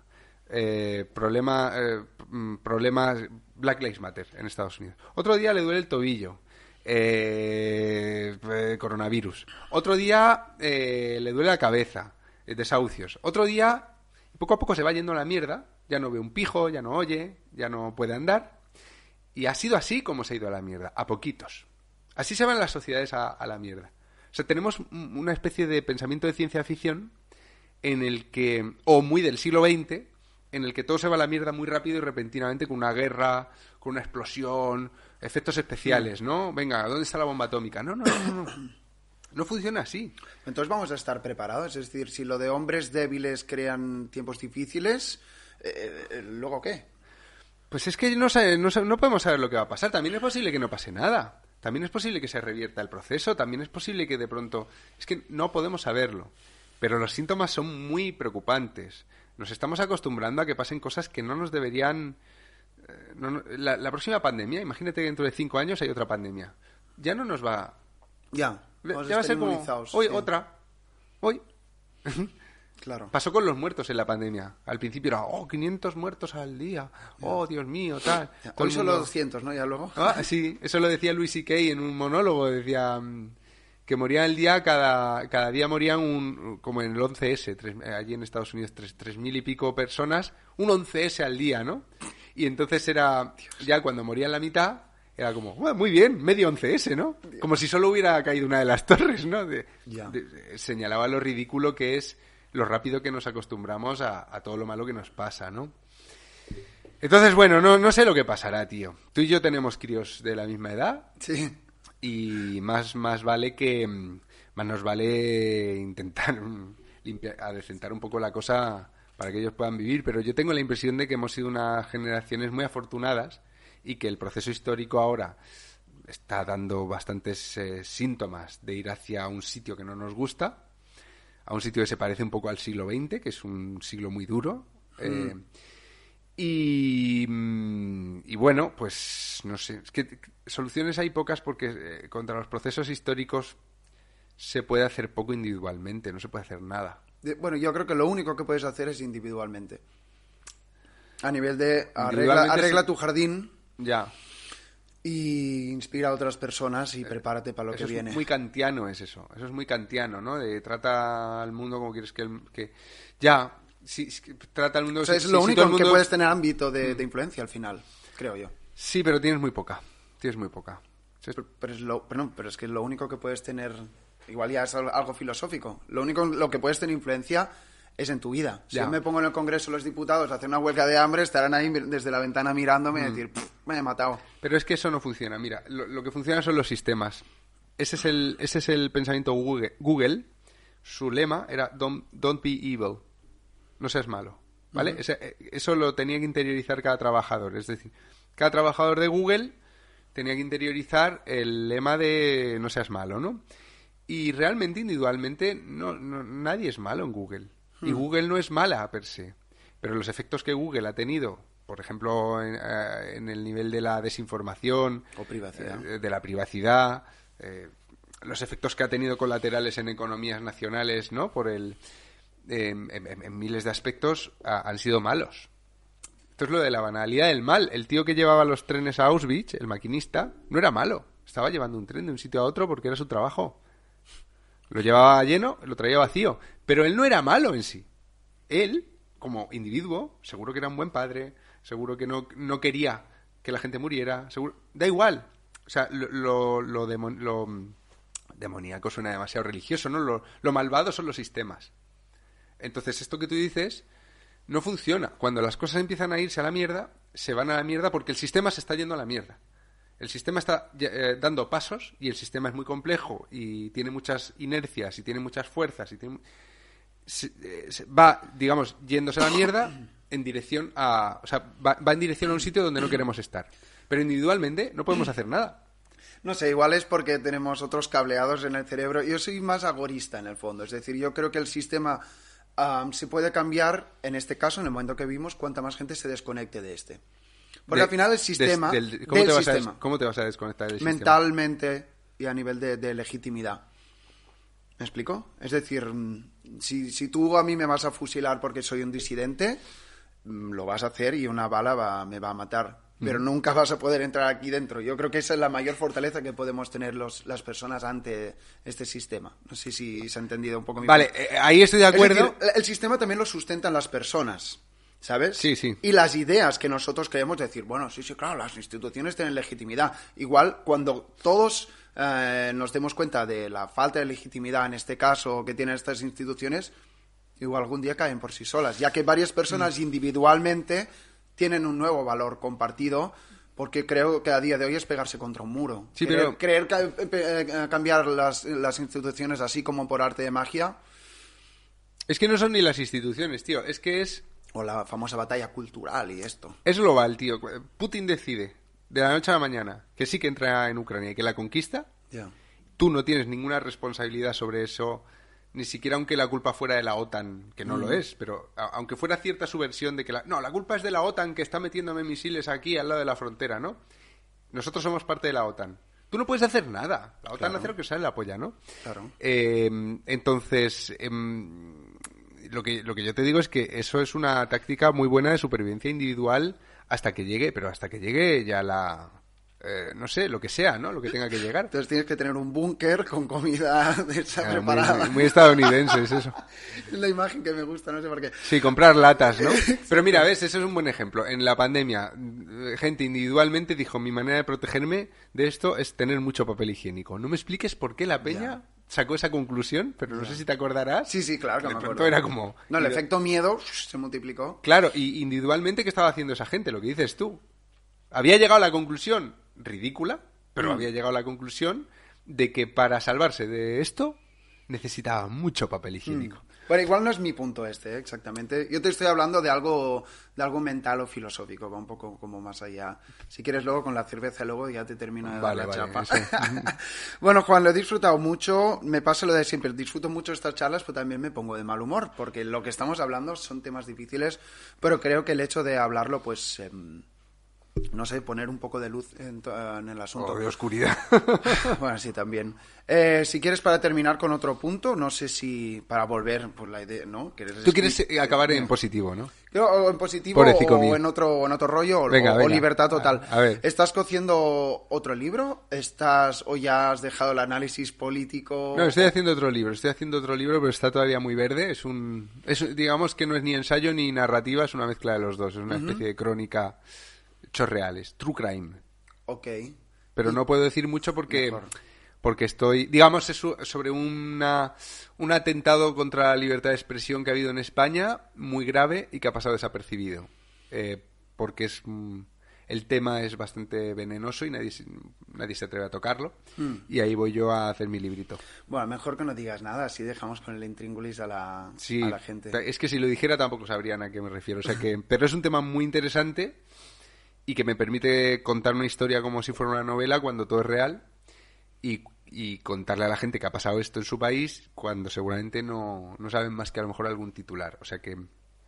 Eh, problema, eh, mm, problemas Black Lives Matter en Estados Unidos. Otro día le duele el tobillo. Eh, eh, coronavirus. Otro día eh, le duele la cabeza. desahucios. Otro día, poco a poco se va yendo a la mierda. Ya no ve un pijo, ya no oye, ya no puede andar. Y ha sido así como se ha ido a la mierda, a poquitos. Así se van las sociedades a, a la mierda. O sea, tenemos un- una especie de pensamiento de ciencia ficción en el que, o muy del siglo XX, en el que todo se va a la mierda muy rápido y repentinamente con una guerra, con una explosión, efectos especiales, ¿no? Venga, ¿dónde está la bomba atómica? No, no, no, no. No funciona así. Entonces vamos a estar preparados. Es decir, si lo de hombres débiles crean tiempos difíciles, eh, eh, ¿luego qué? Pues es que no, no, no podemos saber lo que va a pasar. También es posible que no pase nada. También es posible que se revierta el proceso. También es posible que de pronto... Es que no podemos saberlo. Pero los síntomas son muy preocupantes. Nos estamos acostumbrando a que pasen cosas que no nos deberían... eh, no- no- la, la próxima pandemia, imagínate que dentro de cinco años hay otra pandemia. Ya no nos va... Ya. ya va a ser como... Hoy sí. otra. Hoy. Claro. Pasó con los muertos en la pandemia. Al principio era, oh, 500 muertos al día. Oh, Dios mío, tal. Todo Hoy solo mundo- 200, ¿no? Ya luego. Ah, sí, eso lo decía Luis C.K. en un monólogo. Decía mm, que morían el día, cada, cada día morían un, como en el 11S, tres- eh, allí en Estados Unidos, tres, tres mil y pico personas, un 11S al día, ¿no? Y entonces era, ya cuando morían la mitad, era como, "Bueno, muy bien, medio 11S, ¿no? Como si solo hubiera caído una de las torres, ¿no? De- señalaba lo ridículo que es, lo rápido que nos acostumbramos a, a todo lo malo que nos pasa, ¿no? Entonces, bueno, no, no sé lo que pasará, tío. Tú y yo tenemos críos de la misma edad Sí. y más, más vale que... Más nos vale intentar limpiar, adecentar un poco la cosa para que ellos puedan vivir, pero yo tengo la impresión de que hemos sido unas generaciones muy afortunadas y que el proceso histórico ahora está dando bastantes eh, síntomas de ir hacia un sitio que no nos gusta, a un sitio que se parece un poco al siglo XX, que es un siglo muy duro. Eh, Mm. y, mm, y bueno, pues no sé, es que soluciones hay pocas porque eh, contra los procesos históricos se puede hacer poco individualmente, no se puede hacer nada. Bueno, yo creo que lo único que puedes hacer es individualmente. A nivel de arregla, Individualmente arregla sí. tu jardín Ya. y inspira a otras personas y prepárate para lo Eso que es viene. muy kantiano es eso. Eso es muy kantiano, ¿no? De trata al mundo como quieres que... el- que... Ya, sí, trata al mundo... O sea, si- es si- lo si único en que mundo- Mm. puedes tener ámbito de, de influencia al final, creo yo. Sí, pero tienes muy poca. Tienes muy poca. Pero, pero es lo, pero no, pero es que lo único que puedes tener, igual ya es al- algo filosófico, lo único en lo que puedes tener influencia es en tu vida. Si Ya. yo me pongo en el Congreso los Diputados a hacer una huelga de hambre, estarán ahí desde la ventana mirándome Mm. y decir, "Pff, me he matado. Pero es que eso no funciona. Mira, lo, lo que funciona son los sistemas. Ese es el, ese es el pensamiento Google. Google, su lema era don't, don't be evil. No seas malo. ¿Vale? Ese- eh, eso lo tenía que interiorizar cada trabajador. Es decir, cada trabajador de Google tenía que interiorizar el lema de no seas malo, ¿no? Y realmente, individualmente, no, no- nadie es malo en Google. Y Google no es mala per se. Pero los efectos que Google ha tenido, por ejemplo, en, eh, en el nivel de la desinformación, O privacidad. eh, de la privacidad, eh, los efectos que ha tenido colaterales en economías nacionales, ¿no? Por el, en, en- en miles de aspectos ha- han sido malos. Esto es lo de la banalidad del mal. El tío que llevaba los trenes a Auschwitz, el maquinista, no era malo. Estaba llevando un tren de un sitio a otro porque era su trabajo. Lo llevaba lleno, lo traía vacío. Pero él no era malo en sí. Él, como individuo, seguro que era un buen padre, seguro que no, no quería que la gente muriera, seguro... Da igual. O sea, lo, lo, lo lo, mm, demoníaco suena demasiado religioso, ¿no? Lo, lo malvado son los sistemas. Entonces, esto que tú dices no funciona. Cuando las cosas empiezan a irse a la mierda, se van a la mierda porque el sistema se está yendo a la mierda. El sistema está eh, dando pasos y el sistema es muy complejo y tiene muchas inercias y tiene muchas fuerzas y tiene... eh, va, digamos, yéndose a la mierda en dirección a... O sea, va, en dirección a un sitio donde no queremos estar. Pero individualmente no podemos hacer nada. No sé, igual es porque tenemos otros cableados en el cerebro. Yo soy más agorista en el fondo, es decir, yo creo que el sistema am, se puede cambiar, en este caso, en el momento que vimos, cuanta más gente se desconecte de este. Porque De- al final el des- sistema, del- ¿cómo, del te vas a ¿Cómo te vas a desconectar del sistema? mentalmente y a nivel de, de legitimidad. ¿Me explico? Es decir, mm, si, si tú a mí me vas a fusilar porque soy un disidente, mm, lo vas a hacer y una bala va- me va a matar. Pero nunca vas a poder entrar aquí dentro. Yo creo que esa es la mayor fortaleza que podemos tener los, las personas ante este sistema. No sé si se ha entendido un poco mi Vale, punto. eh, ahí estoy de Es acuerdo. decir, el sistema también lo sustentan las personas, ¿sabes? Sí, sí. Y las ideas que nosotros queremos decir, bueno, sí, sí, claro, las instituciones tienen legitimidad. Igual, cuando todos eh, nos demos cuenta de la falta de legitimidad, en este caso, que tienen estas instituciones, igual algún día caen por sí solas, ya que varias Mm. personas individualmente tienen un nuevo valor compartido. Porque creo que a día de hoy es pegarse contra un muro. Sí, Querer- pero- Creer ca- eh, eh, cambiar las, las instituciones así como por arte de magia, Es que no son ni las instituciones, tío. Es que es... o la famosa batalla cultural y esto. Es global, tío. Putin decide de la noche a la mañana que sí que entra en Ucrania y que la conquista. Tú no tienes ninguna responsabilidad sobre eso, ni siquiera aunque la culpa fuera de la OTAN, que no lo es, pero a- aunque fuera cierta su versión de que la... No, la culpa es de la OTAN que está metiéndome misiles aquí al lado de la frontera, ¿no? Nosotros somos parte de la OTAN. Tú no puedes hacer nada. La OTAN Claro. hace lo que sale la polla, ¿no? Claro. Eh, entonces, em, lo, que, lo que yo te digo es que eso es una táctica muy buena de supervivencia individual hasta que llegue, pero hasta que llegue ya la... eh, no sé, lo que sea, ¿no? Lo que tenga que llegar. Entonces tienes que tener un búnker con comida de esa Ah, preparada. muy estadounidense es eso. Es la imagen que me gusta, no sé por qué. Sí, comprar latas, ¿no? Pero mira, ves, eso es un buen ejemplo. En la pandemia, gente individualmente dijo, mi manera de protegerme de esto es tener mucho papel higiénico. No me expliques por qué la peña sacó esa conclusión, pero no sé si te acordarás. Sí, sí, claro que De me pronto acuerdo. era como... No, el efecto miedo se multiplicó. Claro, y individualmente, ¿qué estaba haciendo esa gente? Lo que dices tú. Había llegado a la conclusión ridícula, pero Mm. había llegado a la conclusión de que para salvarse de esto necesitaba mucho papel higiénico. Mm. Bueno, igual no es mi punto este, ¿eh? exactamente. Yo te estoy hablando de algo, de algo mental o filosófico, va un poco como más allá. Si quieres luego con la cerveza, luego ya te termino de dar la vale, chapa. bueno, Juan, lo he disfrutado mucho. Me pasa lo de siempre. Disfruto mucho estas charlas, pero también me pongo de mal humor, porque lo que estamos hablando son temas difíciles, pero creo que el hecho de hablarlo, pues... em, no sé, poner un poco de luz en, el asunto. O de oscuridad. Bueno, sí, también. Eh, si quieres, para terminar con otro punto, no sé si para volver por la idea, ¿no? ¿Quieres Tú quieres eh, acabar en positivo, ¿no? Creo, o en positivo o mío. en otro, en otro rollo o- Venga, libertad total. A- a ver. ¿Estás cociendo otro libro? ¿Estás o ya has dejado el análisis político? No, estoy haciendo otro libro, estoy haciendo otro libro, pero está todavía muy verde. Es un, es, digamos que no es ni ensayo ni narrativa, es una mezcla de los dos. Es una especie de crónica, hechos reales, true crime. Ok. Pero no puedo decir mucho porque, Mejor. porque estoy, digamos, es sobre una, un atentado contra la libertad de expresión que ha habido en España, muy grave y que ha pasado desapercibido. Eh, porque es, mm, el tema es bastante venenoso y nadie, se- nadie se atreve a tocarlo. Y ahí voy yo a hacer mi librito. Bueno, mejor que no digas nada, así dejamos con el intríngulis a la, Sí, a la gente. es que si lo dijera tampoco sabrían a qué me refiero. O sea que, pero es un tema muy interesante y que me permite contar una historia como si fuera una novela cuando todo es real y, y contarle a la gente que ha pasado esto en su país cuando seguramente no, no saben más que a lo mejor algún titular. O sea que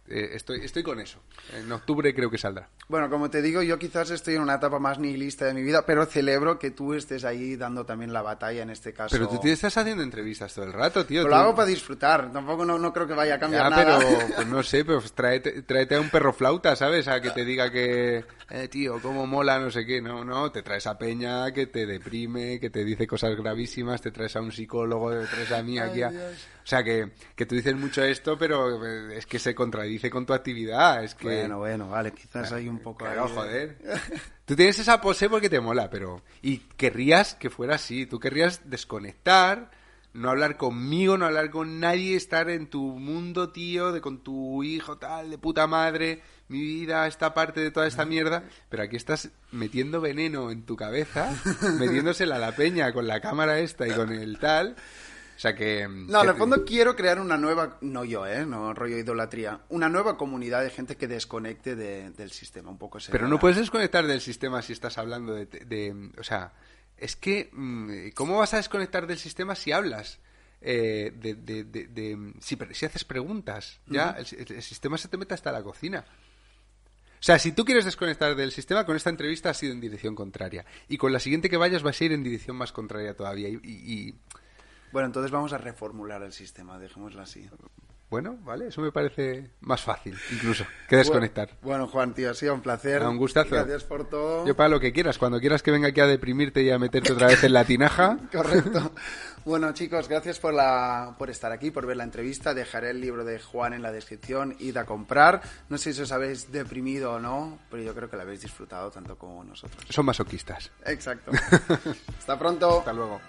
eh, estoy, estoy con eso. En octubre creo que saldrá. Bueno, como te digo, yo quizás estoy en una etapa más nihilista de mi vida, pero celebro que tú estés ahí dando también la batalla en este caso. Pero tú te estás haciendo entrevistas todo el rato, tío. Pues lo hago para disfrutar, tampoco no, no creo que vaya a cambiar Ya, nada. pero pues no sé, pero tráete, tráete a un perro flauta, ¿sabes? A que te diga que, eh, tío, cómo mola, no sé qué. No, no, te traes a Peña que te deprime, que te dice cosas gravísimas, te traes a un psicólogo, te traes a mí aquí. a- O sea, que, que tú dices mucho esto, pero eh, es que se contradice con tu actividad. Es que. Bueno, bueno, vale, quizás hay un poco Claro, ahí de- joder. Tú tienes esa pose porque te mola, pero... Y querrías que fuera así. Tú querrías desconectar, no hablar conmigo, no hablar con nadie, estar en tu mundo, tío, de con tu hijo, tal, de puta madre, mi vida, esta parte de toda esta mierda. Pero aquí estás metiendo veneno en tu cabeza, metiéndosela a la peña con la cámara esta y con el tal. O sea que... No, que en el fondo quiero crear una nueva, no yo, ¿eh? No rollo idolatría, una nueva comunidad de gente que desconecte de- del sistema, un poco ese Pero era- no puedes desconectar del sistema si estás hablando de... de- o sea, es que... mm, ¿Cómo vas a desconectar del sistema si hablas? Eh, de, de- de- de- si, haces preguntas, ya el, el sistema se te mete hasta la cocina. O sea, si tú quieres desconectar del sistema, con esta entrevista has ido en dirección contraria. Y con la siguiente que vayas vas a ir en dirección más contraria todavía. Y, y- y, Bueno, entonces vamos a reformular el sistema, dejémoslo así. bueno, vale, eso me parece más fácil, incluso, que desconectar. Bueno, Juan, tío, ha sido un placer. Ah, un gustazo. Gracias por todo. Yo para lo que quieras, cuando quieras que venga aquí a deprimirte y a meterte otra vez en la tinaja, Correcto. Bueno, chicos, gracias por, la, por estar aquí, por ver la entrevista. Dejaré el libro de Juan en la descripción. Id a comprar. No sé si os habéis deprimido o no, pero yo creo que lo habéis disfrutado tanto como nosotros. son masoquistas. Exacto. Hasta pronto. Hasta luego.